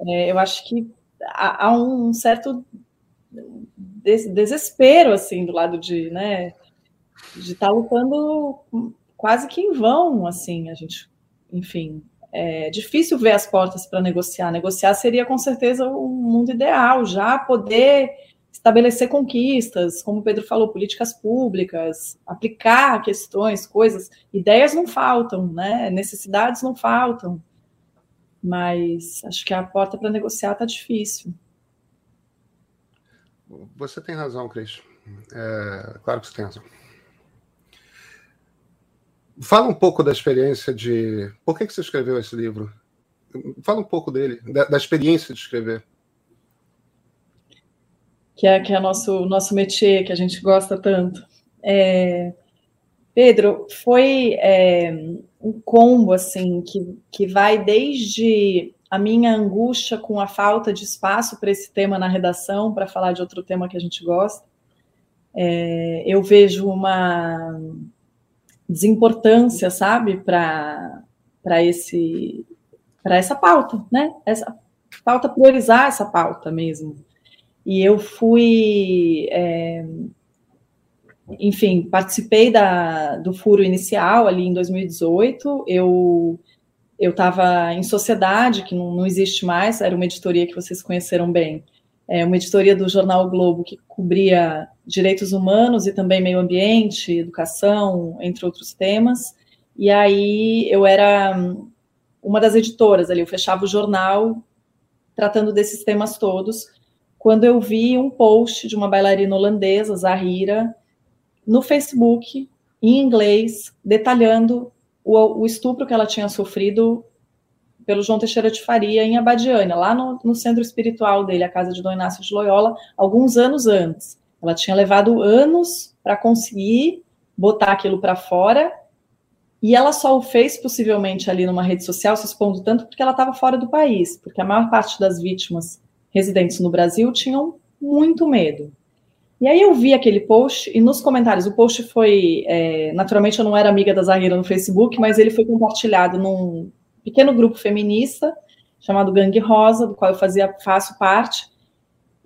é, eu acho que há, há um certo desespero assim do lado de, né, de estar tá lutando quase que em vão, assim, a gente, enfim, é difícil ver as portas para negociar. Negociar seria com certeza o um mundo ideal, já poder estabelecer conquistas, como o Pedro falou, políticas públicas, aplicar questões, coisas, ideias não faltam, né? Necessidades não faltam. Mas acho que a porta para negociar está difícil. Você tem razão, Cris. É, claro que você tem razão. Fala um pouco da experiência de. Por que, que você escreveu esse livro? Fala um pouco dele, da, da experiência de escrever. Que é, que é nosso, nosso métier, que a gente gosta tanto. É, Pedro, foi é, um combo assim que, que vai desde a minha angústia com a falta de espaço para esse tema na redação, para falar de outro tema que a gente gosta. É, eu vejo uma desimportância, sabe, para esse para essa pauta, né? Essa pauta priorizar essa pauta mesmo. E eu fui, é, enfim, participei da, do furo inicial ali em 2018. Eu eu estava em Sociedade, que não, não, existe mais, era uma editoria que vocês conheceram bem, é uma editoria do jornal o Globo que cobria direitos humanos e também meio ambiente, educação, entre outros temas. E aí eu era uma das editoras ali, eu fechava o jornal tratando desses temas todos, quando eu vi um post de uma bailarina holandesa, Zahira, no Facebook, em inglês, detalhando o, o estupro que ela tinha sofrido pelo João Teixeira de Faria em Abadiânia, lá no, no, centro espiritual dele, a casa de Dom Inácio de Loyola, alguns anos antes. Ela tinha levado anos para conseguir botar aquilo para fora e ela só o fez possivelmente ali numa rede social, se expondo tanto porque ela estava fora do país, porque a maior parte das vítimas residentes no Brasil tinham muito medo. E aí eu vi aquele post e nos comentários, o post foi, é, naturalmente eu não era amiga da Zahira no Facebook, mas ele foi compartilhado num pequeno grupo feminista chamado Gangue Rosa, do qual eu fazia faço parte.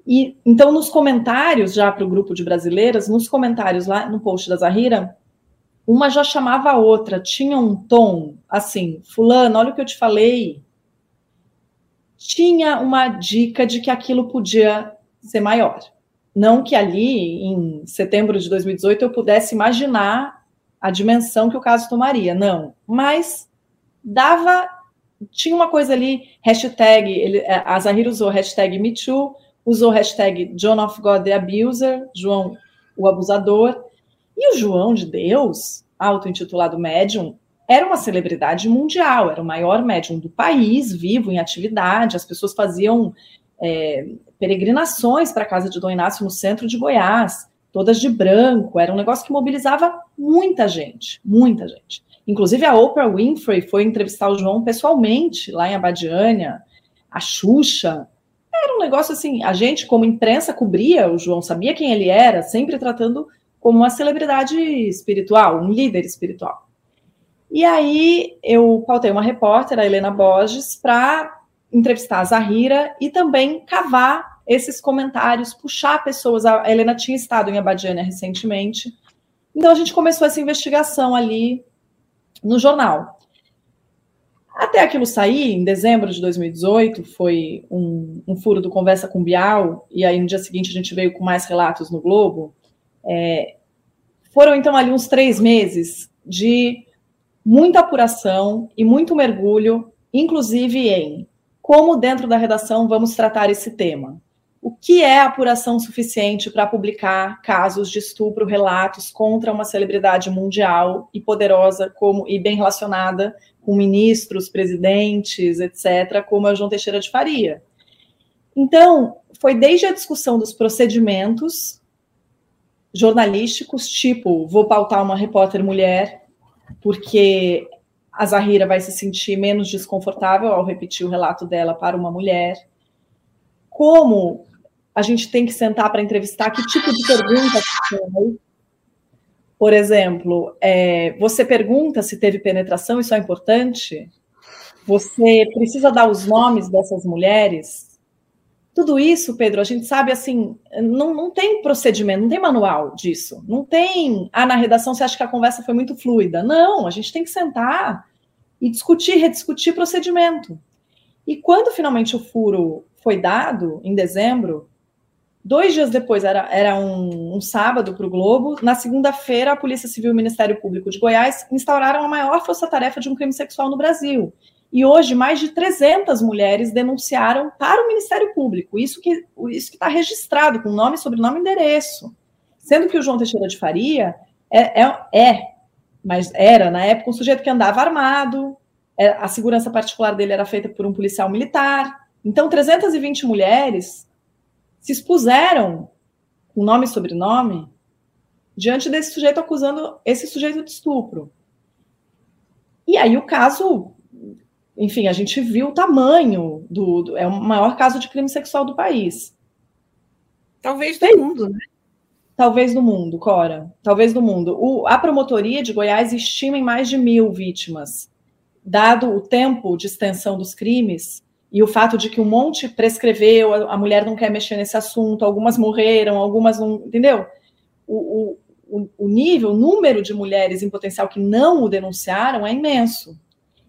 E então nos comentários já para o grupo de brasileiras, nos comentários lá no post da Zahira, uma já chamava a outra, tinha um tom assim, fulano, olha o que eu te falei. Tinha uma dica de que aquilo podia ser maior. Não que ali, em setembro de 2018, eu pudesse imaginar a dimensão que o caso tomaria, não. Mas dava. Tinha uma coisa ali, hashtag, ele, é, a Zahir usou hashtag MeToo, usou hashtag John of God the Abuser, João o abusador, e o João de Deus, auto-intitulado médium, era uma celebridade mundial, era o maior médium do país, vivo, em atividade, as pessoas faziam é, peregrinações para a casa de Dom Inácio no centro de Goiás, todas de branco, era um negócio que mobilizava muita gente, muita gente. Inclusive a Oprah Winfrey foi entrevistar o João pessoalmente lá em Abadiânia, a Xuxa. Era um negócio assim, a gente como imprensa cobria o João, sabia quem ele era, sempre tratando como uma celebridade espiritual, um líder espiritual. E aí eu pautei uma repórter, a Helena Borges, para entrevistar a Zahira e também cavar esses comentários, puxar pessoas. A Helena tinha estado em Abadiânia recentemente, então a gente começou essa investigação ali no jornal. Até aquilo sair, em dezembro de 2018, foi um, um, furo do Conversa com Bial, e aí no dia seguinte a gente veio com mais relatos no Globo. É, foram então ali uns três meses de muita apuração e muito mergulho, inclusive em como dentro da redação vamos tratar esse tema? O que é apuração suficiente para publicar casos de estupro, relatos contra uma celebridade mundial e poderosa como e bem relacionada com ministros, presidentes, etc., como o João Teixeira de Faria? Então, foi desde a discussão dos procedimentos jornalísticos, tipo, vou pautar uma repórter mulher, porque a Zahira vai se sentir menos desconfortável ao repetir o relato dela para uma mulher. Como a gente tem que sentar para entrevistar, que tipo de pergunta Por exemplo, é, você pergunta se teve penetração, isso é importante? Você precisa dar os nomes dessas mulheres? Tudo isso, Pedro, a gente sabe assim, não, não tem procedimento, não tem manual disso. Não tem. Ah, na redação você acha que a conversa foi muito fluida. Não, a gente tem que sentar e discutir, rediscutir procedimento. E quando finalmente o furo foi dado, em dezembro, Dois dias depois, era, era um, um sábado para o Globo. Na segunda-feira, a Polícia Civil e o Ministério Público de Goiás instauraram a maior força-tarefa de um crime sexual no Brasil. E hoje, mais de 300 mulheres denunciaram para o Ministério Público. Isso que isso está registrado, com nome, sobrenome e endereço. Sendo que o João Teixeira de Faria é, é, é mas era, na época, um sujeito que andava armado, é, a segurança particular dele era feita por um policial militar. Então, 320 mulheres se expuseram com nome e sobrenome diante desse sujeito acusando esse sujeito de estupro. E aí o caso, enfim, a gente viu o tamanho do, do é o maior caso de crime sexual do país. Talvez do mundo, né? Talvez do mundo, Cora. Talvez do mundo. O, a promotoria de Goiás estima em mais de mil vítimas. Dado o tempo de extensão dos crimes, e o fato de que um monte prescreveu, a mulher não quer mexer nesse assunto, algumas morreram, algumas não. Entendeu? O, o, o nível, o número de mulheres em potencial que não o denunciaram é imenso.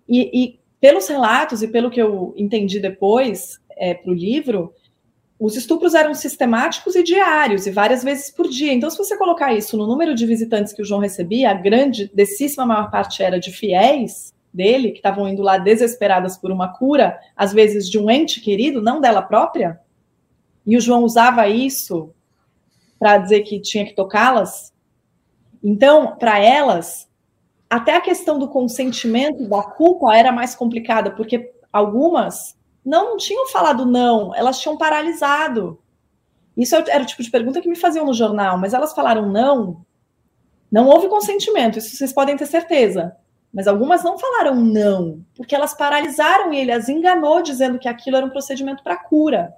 E, e pelos relatos e pelo que eu entendi depois é, para o livro, os estupros eram sistemáticos e diários, e várias vezes por dia. Então, se você colocar isso no número de visitantes que o João recebia, a grande, decíssima maior parte era de fiéis, dele, que estavam indo lá desesperadas por uma cura, às vezes de um ente querido, não dela própria, e o João usava isso para dizer que tinha que tocá-las. Então, para elas, até a questão do consentimento, da culpa, era mais complicada, porque algumas não, tinham falado não, elas tinham paralisado. Isso era o tipo de pergunta que me faziam no jornal, mas elas falaram não. Não houve consentimento, isso vocês podem ter certeza. Mas algumas não falaram não, porque elas paralisaram ele, as enganou dizendo que aquilo era um procedimento para cura.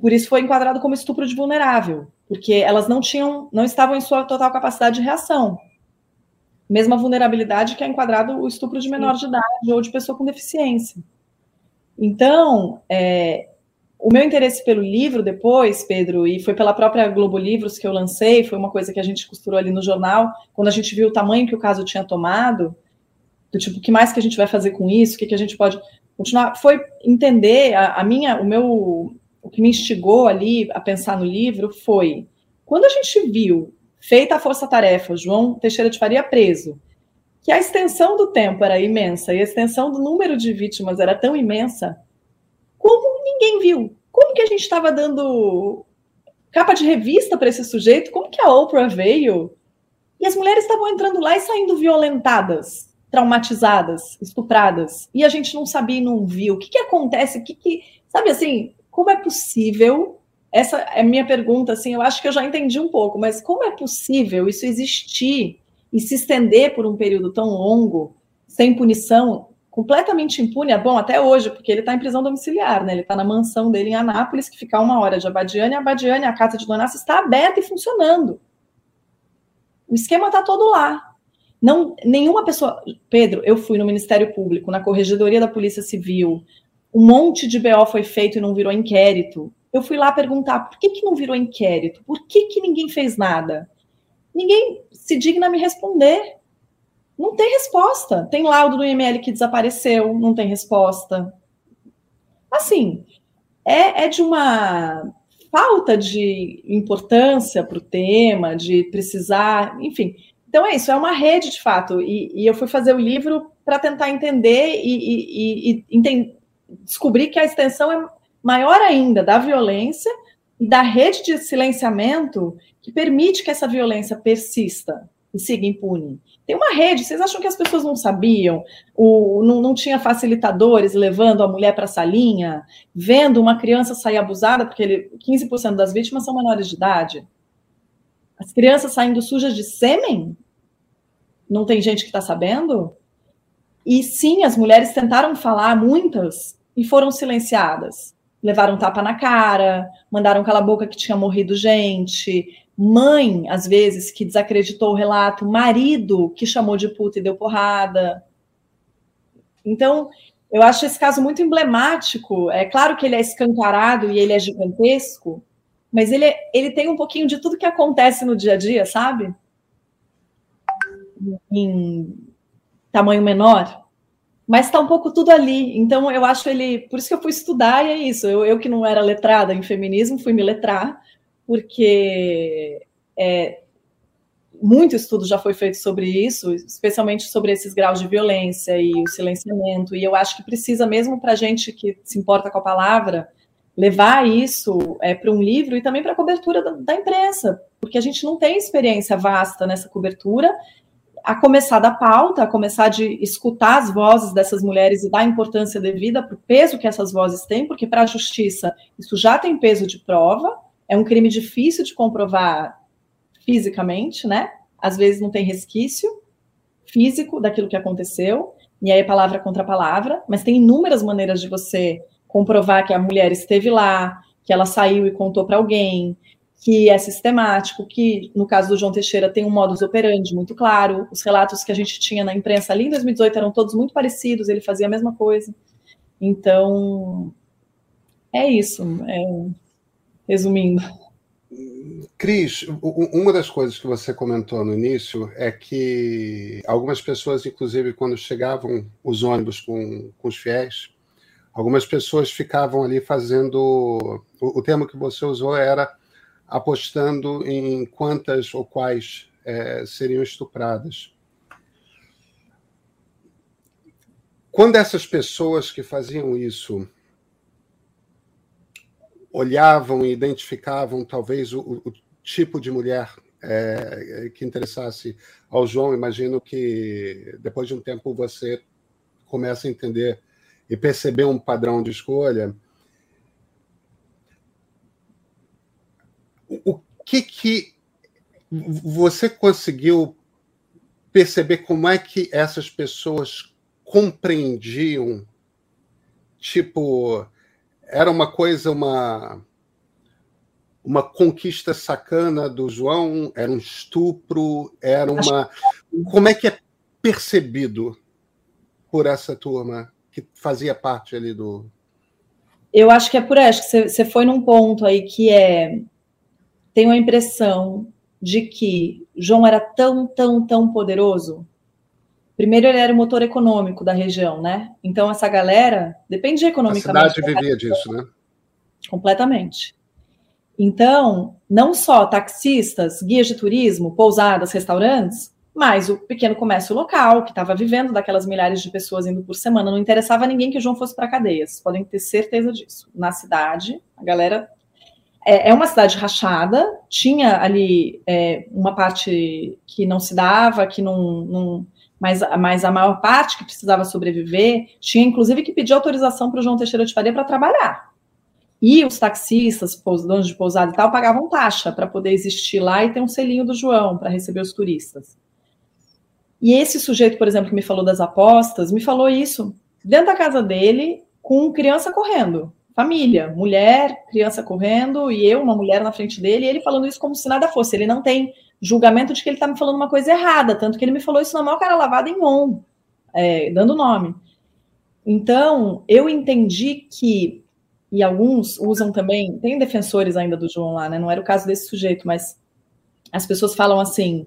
Por isso foi enquadrado como estupro de vulnerável, porque elas não tinham, não estavam em sua total capacidade de reação. Mesma vulnerabilidade que é enquadrado o estupro de menor de idade ou de pessoa com deficiência. Então, é, o meu interesse pelo livro depois, Pedro, e foi pela própria Globo Livros que eu lancei, foi uma coisa que a gente costurou ali no jornal, quando a gente viu o tamanho que o caso tinha tomado, do tipo, o que mais que a gente vai fazer com isso, o que, que a gente pode continuar, foi entender, a, a minha, o meu, o que me instigou ali a pensar no livro foi, quando a gente viu, feita a força-tarefa, João Teixeira de Faria preso, que a extensão do tempo era imensa e a extensão do número de vítimas era tão imensa, como ninguém viu? Como que a gente estava dando capa de revista para esse sujeito? Como que a Oprah veio? E as mulheres estavam entrando lá e saindo violentadas, traumatizadas, estupradas. E a gente não sabia e não viu. O que, que acontece? O que, que. Sabe assim, como é possível? Essa é a minha pergunta, assim, eu acho que eu já entendi um pouco, mas como é possível isso existir e se estender por um período tão longo, sem punição, completamente impune, é bom até hoje, porque ele está em prisão domiciliar, né? Ele está na mansão dele em Anápolis, que fica a uma hora de Abadiane, e Abadiane, a casa de Dona Inácio, está aberta e funcionando. O esquema está todo lá. Não, nenhuma pessoa. Pedro, eu fui no Ministério Público, na Corregedoria da Polícia Civil, um monte de BO foi feito e não virou inquérito. Eu fui lá perguntar por que, que não virou inquérito? Por que, que ninguém fez nada? Ninguém se digna a me responder. Não tem resposta. Tem laudo do IML que desapareceu, não tem resposta. Assim, é, é de uma falta de importância para o tema, de precisar, enfim. Então é isso, é uma rede de fato. E, e eu fui fazer o livro para tentar entender e, e, e, descobri que a extensão é maior ainda da violência e da rede de silenciamento que permite que essa violência persista e siga impune. Tem uma rede, vocês acham que as pessoas não sabiam? O, não, não tinha facilitadores levando a mulher para a salinha, vendo uma criança sair abusada, porque ele, 15% das vítimas são menores de idade. As crianças saindo sujas de sêmen? Não tem gente que está sabendo? E sim, as mulheres tentaram falar, muitas, e foram silenciadas. Levaram tapa na cara, mandaram cala a boca que tinha morrido gente, mãe, às vezes, que desacreditou o relato, marido que chamou de puta e deu porrada. Então, eu acho esse caso muito emblemático. É claro que ele é escancarado e ele é gigantesco, mas ele, ele tem um pouquinho de tudo que acontece no dia a dia, sabe? Em tamanho menor. Mas está um pouco tudo ali. Então, eu acho ele. Por isso que eu fui estudar, e é isso. Eu, eu que não era letrada em feminismo, fui me letrar porque é, muito estudo já foi feito sobre isso, especialmente sobre esses graus de violência e o silenciamento. E eu acho que precisa, mesmo para a gente que se importa com a palavra, levar isso é, para um livro e também para a cobertura da, da, imprensa, porque a gente não tem experiência vasta nessa cobertura. A começar da pauta, a começar de escutar as vozes dessas mulheres e dar importância devida para o peso que essas vozes têm, porque para a justiça isso já tem peso de prova, é um crime difícil de comprovar fisicamente, né? Às vezes não tem resquício físico daquilo que aconteceu, e aí é palavra contra palavra, mas tem inúmeras maneiras de você comprovar que a mulher esteve lá, que ela saiu e contou para alguém, que é sistemático, que no caso do João Teixeira tem um modus operandi muito claro. Os relatos que a gente tinha na imprensa ali em 2018 eram todos muito parecidos, ele fazia a mesma coisa. Então, é isso. É, resumindo. Cris, uma das coisas que você comentou no início é que algumas pessoas, inclusive, quando chegavam os ônibus com, com os fiéis, algumas pessoas ficavam ali fazendo. O, o termo que você usou era apostando em quantas ou quais é, seriam estupradas. Quando essas pessoas que faziam isso olhavam e identificavam talvez o, o tipo de mulher é, que interessasse ao João. Imagino que depois de um tempo você começa a entender e perceber um padrão de escolha. O que que você conseguiu perceber como é que essas pessoas compreendiam, tipo, era uma coisa, uma, uma conquista sacana do João? Era um estupro? Era uma. Como é que é percebido por essa turma que fazia parte ali do. Eu acho que é por acho que você foi num ponto aí que é. Tenho a impressão de que João era tão, tão, tão poderoso Primeiro, ele era o motor econômico da região, né? Então, essa galera dependia economicamente. A cidade vivia disso, né? Completamente. Então, não só taxistas, guias de turismo, pousadas, restaurantes, mas o pequeno comércio local, que estava vivendo daquelas milhares de pessoas indo por semana. Não interessava a ninguém que o João fosse para cadeias, podem ter certeza disso. Na cidade, a galera. É, é uma cidade rachada, tinha ali é, uma parte que não se dava, que não, não mas, mas a maior parte que precisava sobreviver tinha inclusive que pedir autorização para o João Teixeira de Faria para trabalhar. E os taxistas, donos de pousada e tal, pagavam taxa para poder existir lá e ter um selinho do João para receber os turistas. E esse sujeito, por exemplo, que me falou das apostas, me falou isso dentro da casa dele, com criança correndo. Família, mulher, criança correndo, e eu, uma mulher na frente dele, e ele falando isso como se nada fosse. Ele não tem julgamento de que ele está me falando uma coisa errada, tanto que ele me falou isso na maior cara lavada em on, é, dando nome. Então, eu entendi que, e alguns usam também, tem defensores ainda do João lá, né? Não era o caso desse sujeito, mas as pessoas falam assim: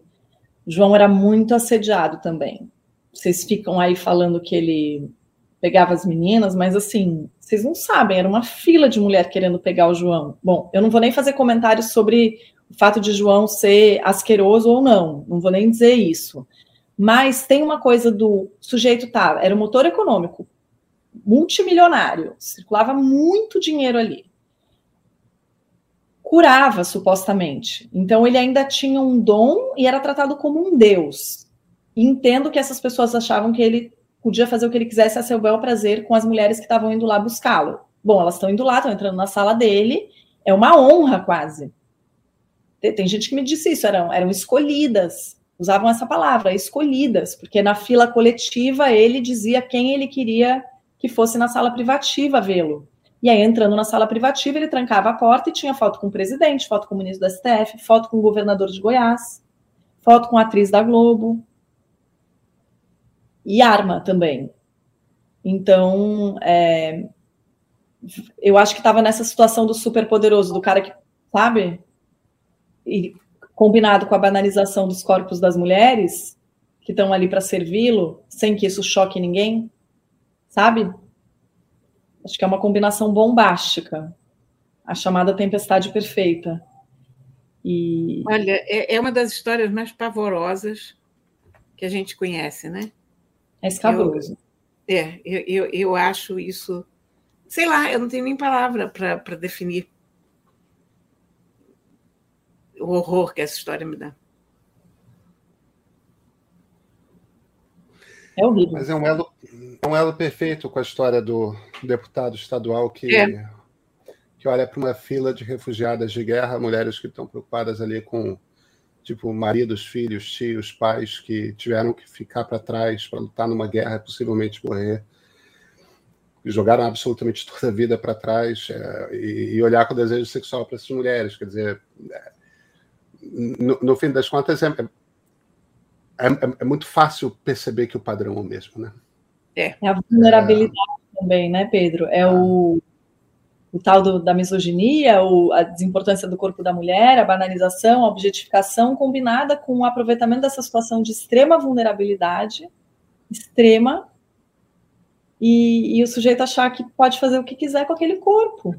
João era muito assediado também. Vocês ficam aí falando que ele pegava as meninas, mas assim, vocês não sabem, era uma fila de mulher querendo pegar o João. Bom, eu não vou nem fazer comentários sobre o fato de João ser asqueroso ou não, não vou nem dizer isso. Mas tem uma coisa do sujeito tá, era o motor econômico multimilionário, circulava muito dinheiro ali. Curava, supostamente. Então, ele ainda tinha um dom e era tratado como um deus. Entendo que essas pessoas achavam que ele podia fazer o que ele quisesse a seu bel prazer com as mulheres que estavam indo lá buscá-lo. Bom, elas estão indo lá, estão entrando na sala dele, é uma honra quase. Tem, gente que me disse isso, eram, eram escolhidas, usavam essa palavra, escolhidas, porque na fila coletiva ele dizia quem ele queria que fosse na sala privativa vê-lo. E aí, entrando na sala privativa, ele trancava a porta e tinha foto com o presidente, foto com o ministro do STF, foto com o governador de Goiás, foto com a atriz da Globo. E arma também. Então, é, eu acho que estava nessa situação do super poderoso, do cara que, sabe? E combinado com a banalização dos corpos das mulheres que estão ali para servi-lo, sem que isso choque ninguém, sabe? Acho que é uma combinação bombástica, a chamada tempestade perfeita. E... Olha, é, é uma das histórias mais pavorosas que a gente conhece, né? É escabroso. Eu, é, eu, eu, eu acho isso sei lá, eu não tenho nem palavra para definir o horror que essa história me dá. É horrível. Mas é um elo, um elo perfeito com a história do deputado estadual que, é. que olha para uma fila de refugiadas de guerra, mulheres que estão preocupadas ali com tipo maridos, filhos, tios, pais que tiveram que ficar para trás para lutar numa guerra e possivelmente morrer jogaram absolutamente toda a vida para trás é, e, e, olhar com desejo sexual para essas mulheres. Quer dizer, é, no, no, fim das contas, é, é, é, é, muito fácil perceber que o padrão é o mesmo, né? É, é a vulnerabilidade também, né, Pedro? É o, o tal do, da misoginia, o, a desimportância do corpo da mulher, a banalização, a objetificação, combinada com o aproveitamento dessa situação de extrema vulnerabilidade, extrema, e, e, o sujeito achar que pode fazer o que quiser com aquele corpo.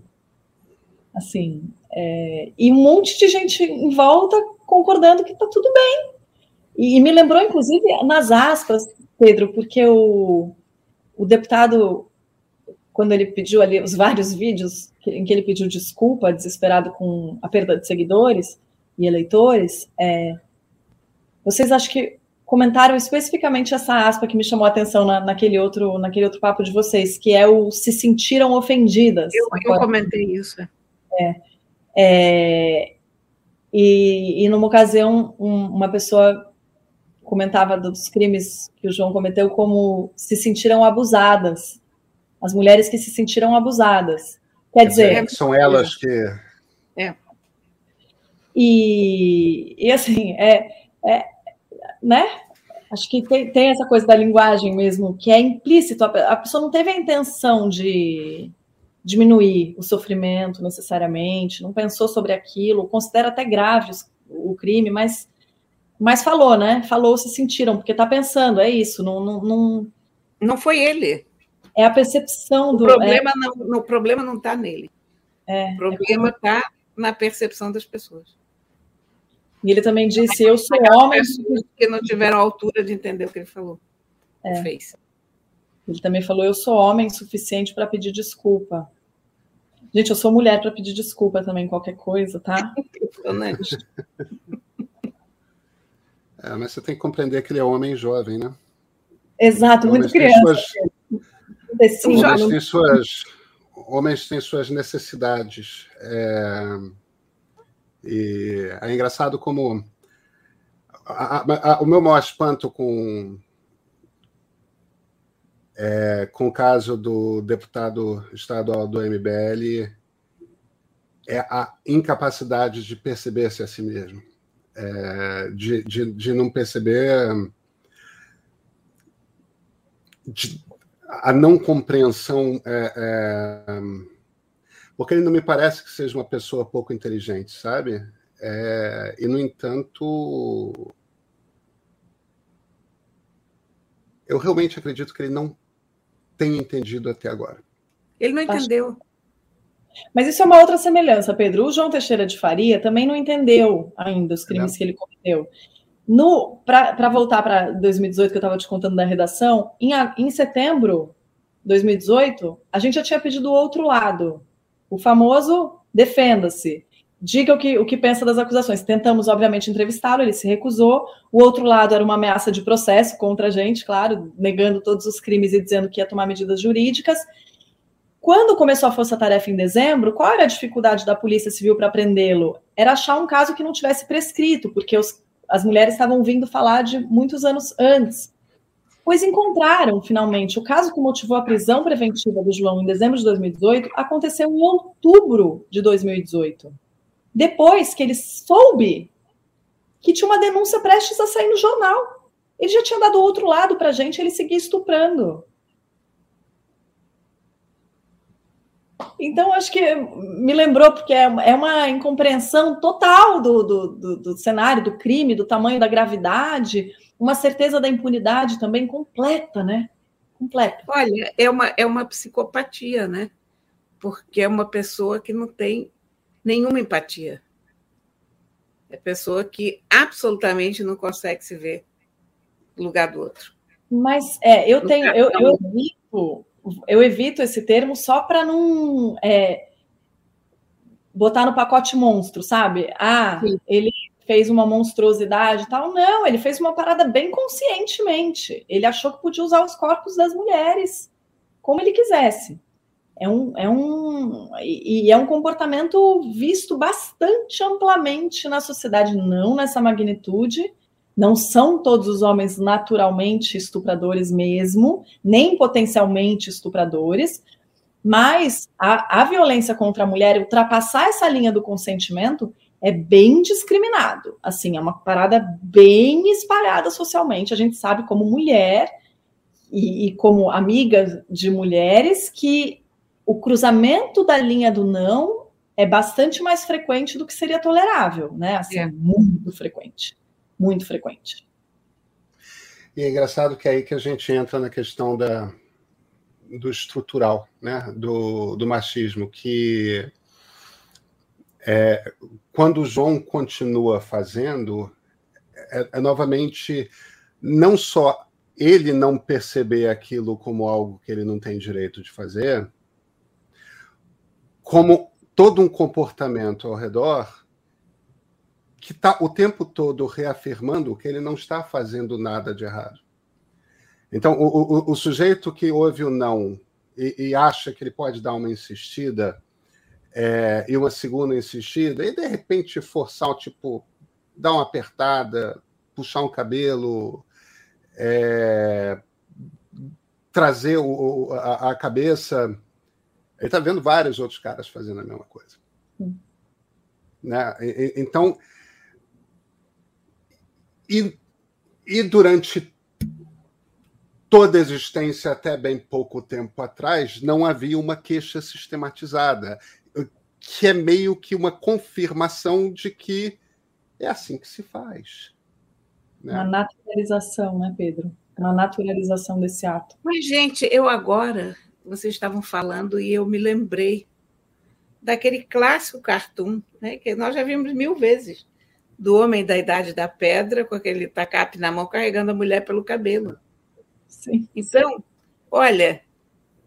Assim, é, e um monte de gente em volta concordando que está tudo bem. E, e, me lembrou, inclusive, nas aspas, Pedro, porque o, o deputado, quando ele pediu ali os vários vídeos em que ele pediu desculpa, desesperado com a perda de seguidores e eleitores, é, vocês acham que comentaram especificamente essa aspa que me chamou a atenção na, naquele, outro, naquele outro papo de vocês, que é o se sentiram ofendidas. Eu, eu comentei isso. É, é, e, e numa ocasião, um, uma pessoa comentava dos crimes que o João cometeu como se sentiram abusadas. As mulheres que se sentiram abusadas. Quer dizer. São elas que. É. E, e assim, é, é, né? Acho que tem, tem, essa coisa da linguagem mesmo, que é implícito. A, pessoa não teve a intenção de diminuir o sofrimento necessariamente, não pensou sobre aquilo, considera até grave o crime, mas, mas falou, né? Falou, se sentiram, porque está pensando, é isso, não, não, não. Não foi ele. É a percepção o do. Problema é... não, o problema não está nele. É, o problema está é como... na percepção das pessoas. E ele também disse: Eu sou homem. Que não tiveram a altura de entender o que ele falou. É. Fez. Ele também falou: Eu sou homem suficiente para pedir desculpa. Gente, eu sou mulher para pedir desculpa também, qualquer coisa, tá? é, mas você tem que compreender que ele é homem jovem, né? Exato, muito criança. Suas... Homens, têm suas... homens têm suas necessidades. É e é engraçado como a, a, a, o meu maior espanto com é, com o caso do deputado estadual do MBL é a incapacidade de perceber-se a si mesmo, é, de, de, de, não perceber de, a não compreensão é, é porque ele não me parece que seja uma pessoa pouco inteligente, sabe? É, e, no entanto, eu realmente acredito que ele não tem entendido até agora. Ele não entendeu. Mas isso é uma outra semelhança, Pedro. O João Teixeira de Faria também não entendeu ainda os crimes não. que ele cometeu. Para voltar para 2018, que eu estava te contando da redação, em, em setembro 2018, a gente já tinha pedido o outro lado. O famoso defenda-se. Diga o que, o que pensa das acusações. Tentamos, obviamente, entrevistá-lo, ele se recusou. O outro lado era uma ameaça de processo contra a gente, claro, negando todos os crimes e dizendo que ia tomar medidas jurídicas. Quando começou a força-tarefa em dezembro, qual era a dificuldade da Polícia Civil para prendê-lo? Era achar um caso que não tivesse prescrito, porque os, as mulheres estavam vindo falar de muitos anos antes. Pois encontraram, finalmente, o caso que motivou a prisão preventiva do João em dezembro de 2018 aconteceu em outubro de 2018. Depois que ele soube que tinha uma denúncia prestes a sair no jornal. Ele já tinha dado outro lado para a gente, ele seguia estuprando. Então, acho que me lembrou, porque é, é uma incompreensão total do, do, do, do, cenário, do crime, do tamanho da gravidade, uma certeza da impunidade também completa, né? Completa. Olha, é uma, é uma psicopatia, né? Porque é uma pessoa que não tem nenhuma empatia. É pessoa que absolutamente não consegue se ver no lugar do outro. Mas é, eu tenho, eu, eu evito eu evito esse termo só para não é, botar no pacote monstro, sabe? Ah, Sim. ele fez uma monstruosidade e tal. Não, ele fez uma parada bem conscientemente. Ele achou que podia usar os corpos das mulheres como ele quisesse. É um, é um, e é um comportamento visto bastante amplamente na sociedade, não nessa magnitude, não são todos os homens naturalmente estupradores mesmo, nem potencialmente estupradores, mas a, a violência contra a mulher, ultrapassar essa linha do consentimento, é bem discriminado. Assim, é uma parada bem espalhada socialmente. A gente sabe como mulher e, e como amiga de mulheres que o cruzamento da linha do não é bastante mais frequente do que seria tolerável, né? Assim, é. muito frequente muito frequente. E é engraçado que é aí que a gente entra na questão da, do estrutural, né? do, do machismo, que é, quando o João continua fazendo, é, é, novamente não só ele não perceber aquilo como algo que ele não tem direito de fazer, como todo um comportamento ao redor que está o tempo todo reafirmando que ele não está fazendo nada de errado. Então, o, o, o sujeito que ouve o não e, e, acha que ele pode dar uma insistida é, e uma segunda insistida, e de repente forçar, tipo, dar uma apertada, puxar um cabelo, é, trazer o, a, a, cabeça. Ele está vendo vários outros caras fazendo a mesma coisa. Hum. Né? E, então, e, e durante toda a existência, até bem pouco tempo atrás, não havia uma queixa sistematizada, que é meio que uma confirmação de que é assim que se faz. Né? Uma naturalização, né, Pedro? Uma naturalização desse ato. Mas, gente, eu agora, vocês estavam falando e eu me lembrei daquele clássico cartoon, né, que nós já vimos mil vezes, do homem da idade da pedra, com aquele tacape na mão, carregando a mulher pelo cabelo. Sim. Então, olha,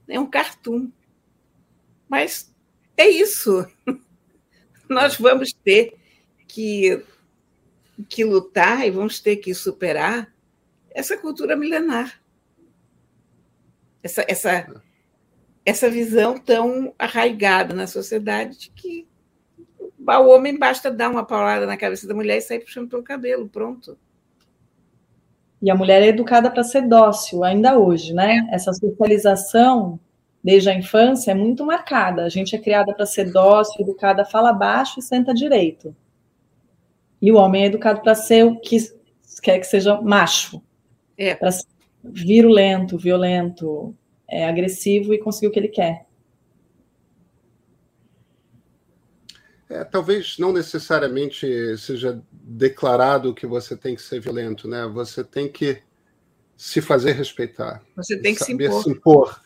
é um cartoon. Mas é isso. Nós vamos ter que, que lutar e vamos ter que superar essa cultura milenar. Essa, essa, essa visão tão arraigada na sociedade de que o homem basta dar uma paulada na cabeça da mulher e sair puxando pelo cabelo, pronto. E a mulher é educada para ser dócil, ainda hoje, né? Essa socialização desde a infância é muito marcada. A gente é criada para ser dócil, educada, fala baixo e senta direito. E o homem é educado para ser o que quer que seja macho. É. Para ser virulento, violento, é, agressivo e conseguir o que ele quer. É, talvez não necessariamente seja declarado que você tem que ser violento, né? Você tem que se fazer respeitar. Você tem que saber se impor. Se impor.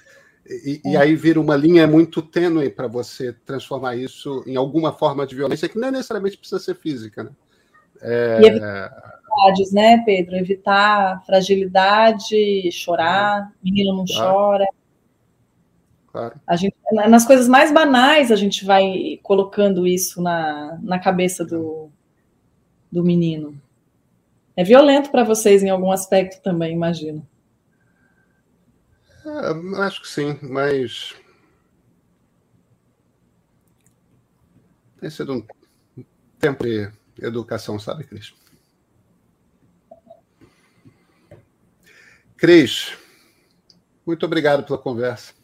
E, é. e, aí vira uma linha muito tênue para você transformar isso em alguma forma de violência que não necessariamente precisa ser física, né? É... E evitar né, Pedro? Evitar fragilidade, chorar, menino não chora. Claro. A gente, nas coisas mais banais, a gente vai colocando isso na, na cabeça do, do menino. É violento para vocês em algum aspecto também, imagino. É, acho que sim, mas. Tem sido um tempo de educação, sabe, Cris? Cris, muito obrigado pela conversa.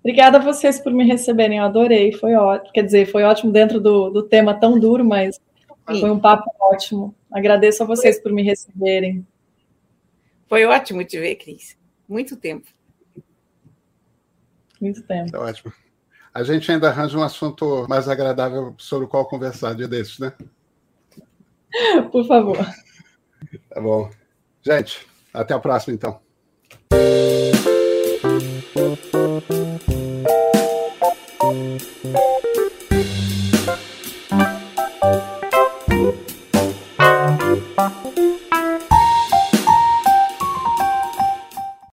Obrigada a vocês por me receberem, eu adorei, foi ótimo. Quer dizer, foi ótimo dentro do, do tema tão duro, mas Sim. foi um papo ótimo. Agradeço a vocês por me receberem. Foi ótimo te ver, Cris. Muito tempo. Muito tempo. É ótimo. A gente ainda arranja um assunto mais agradável sobre o qual conversar dia desses, né? Por favor. Tá bom. Gente, até a próxima, então.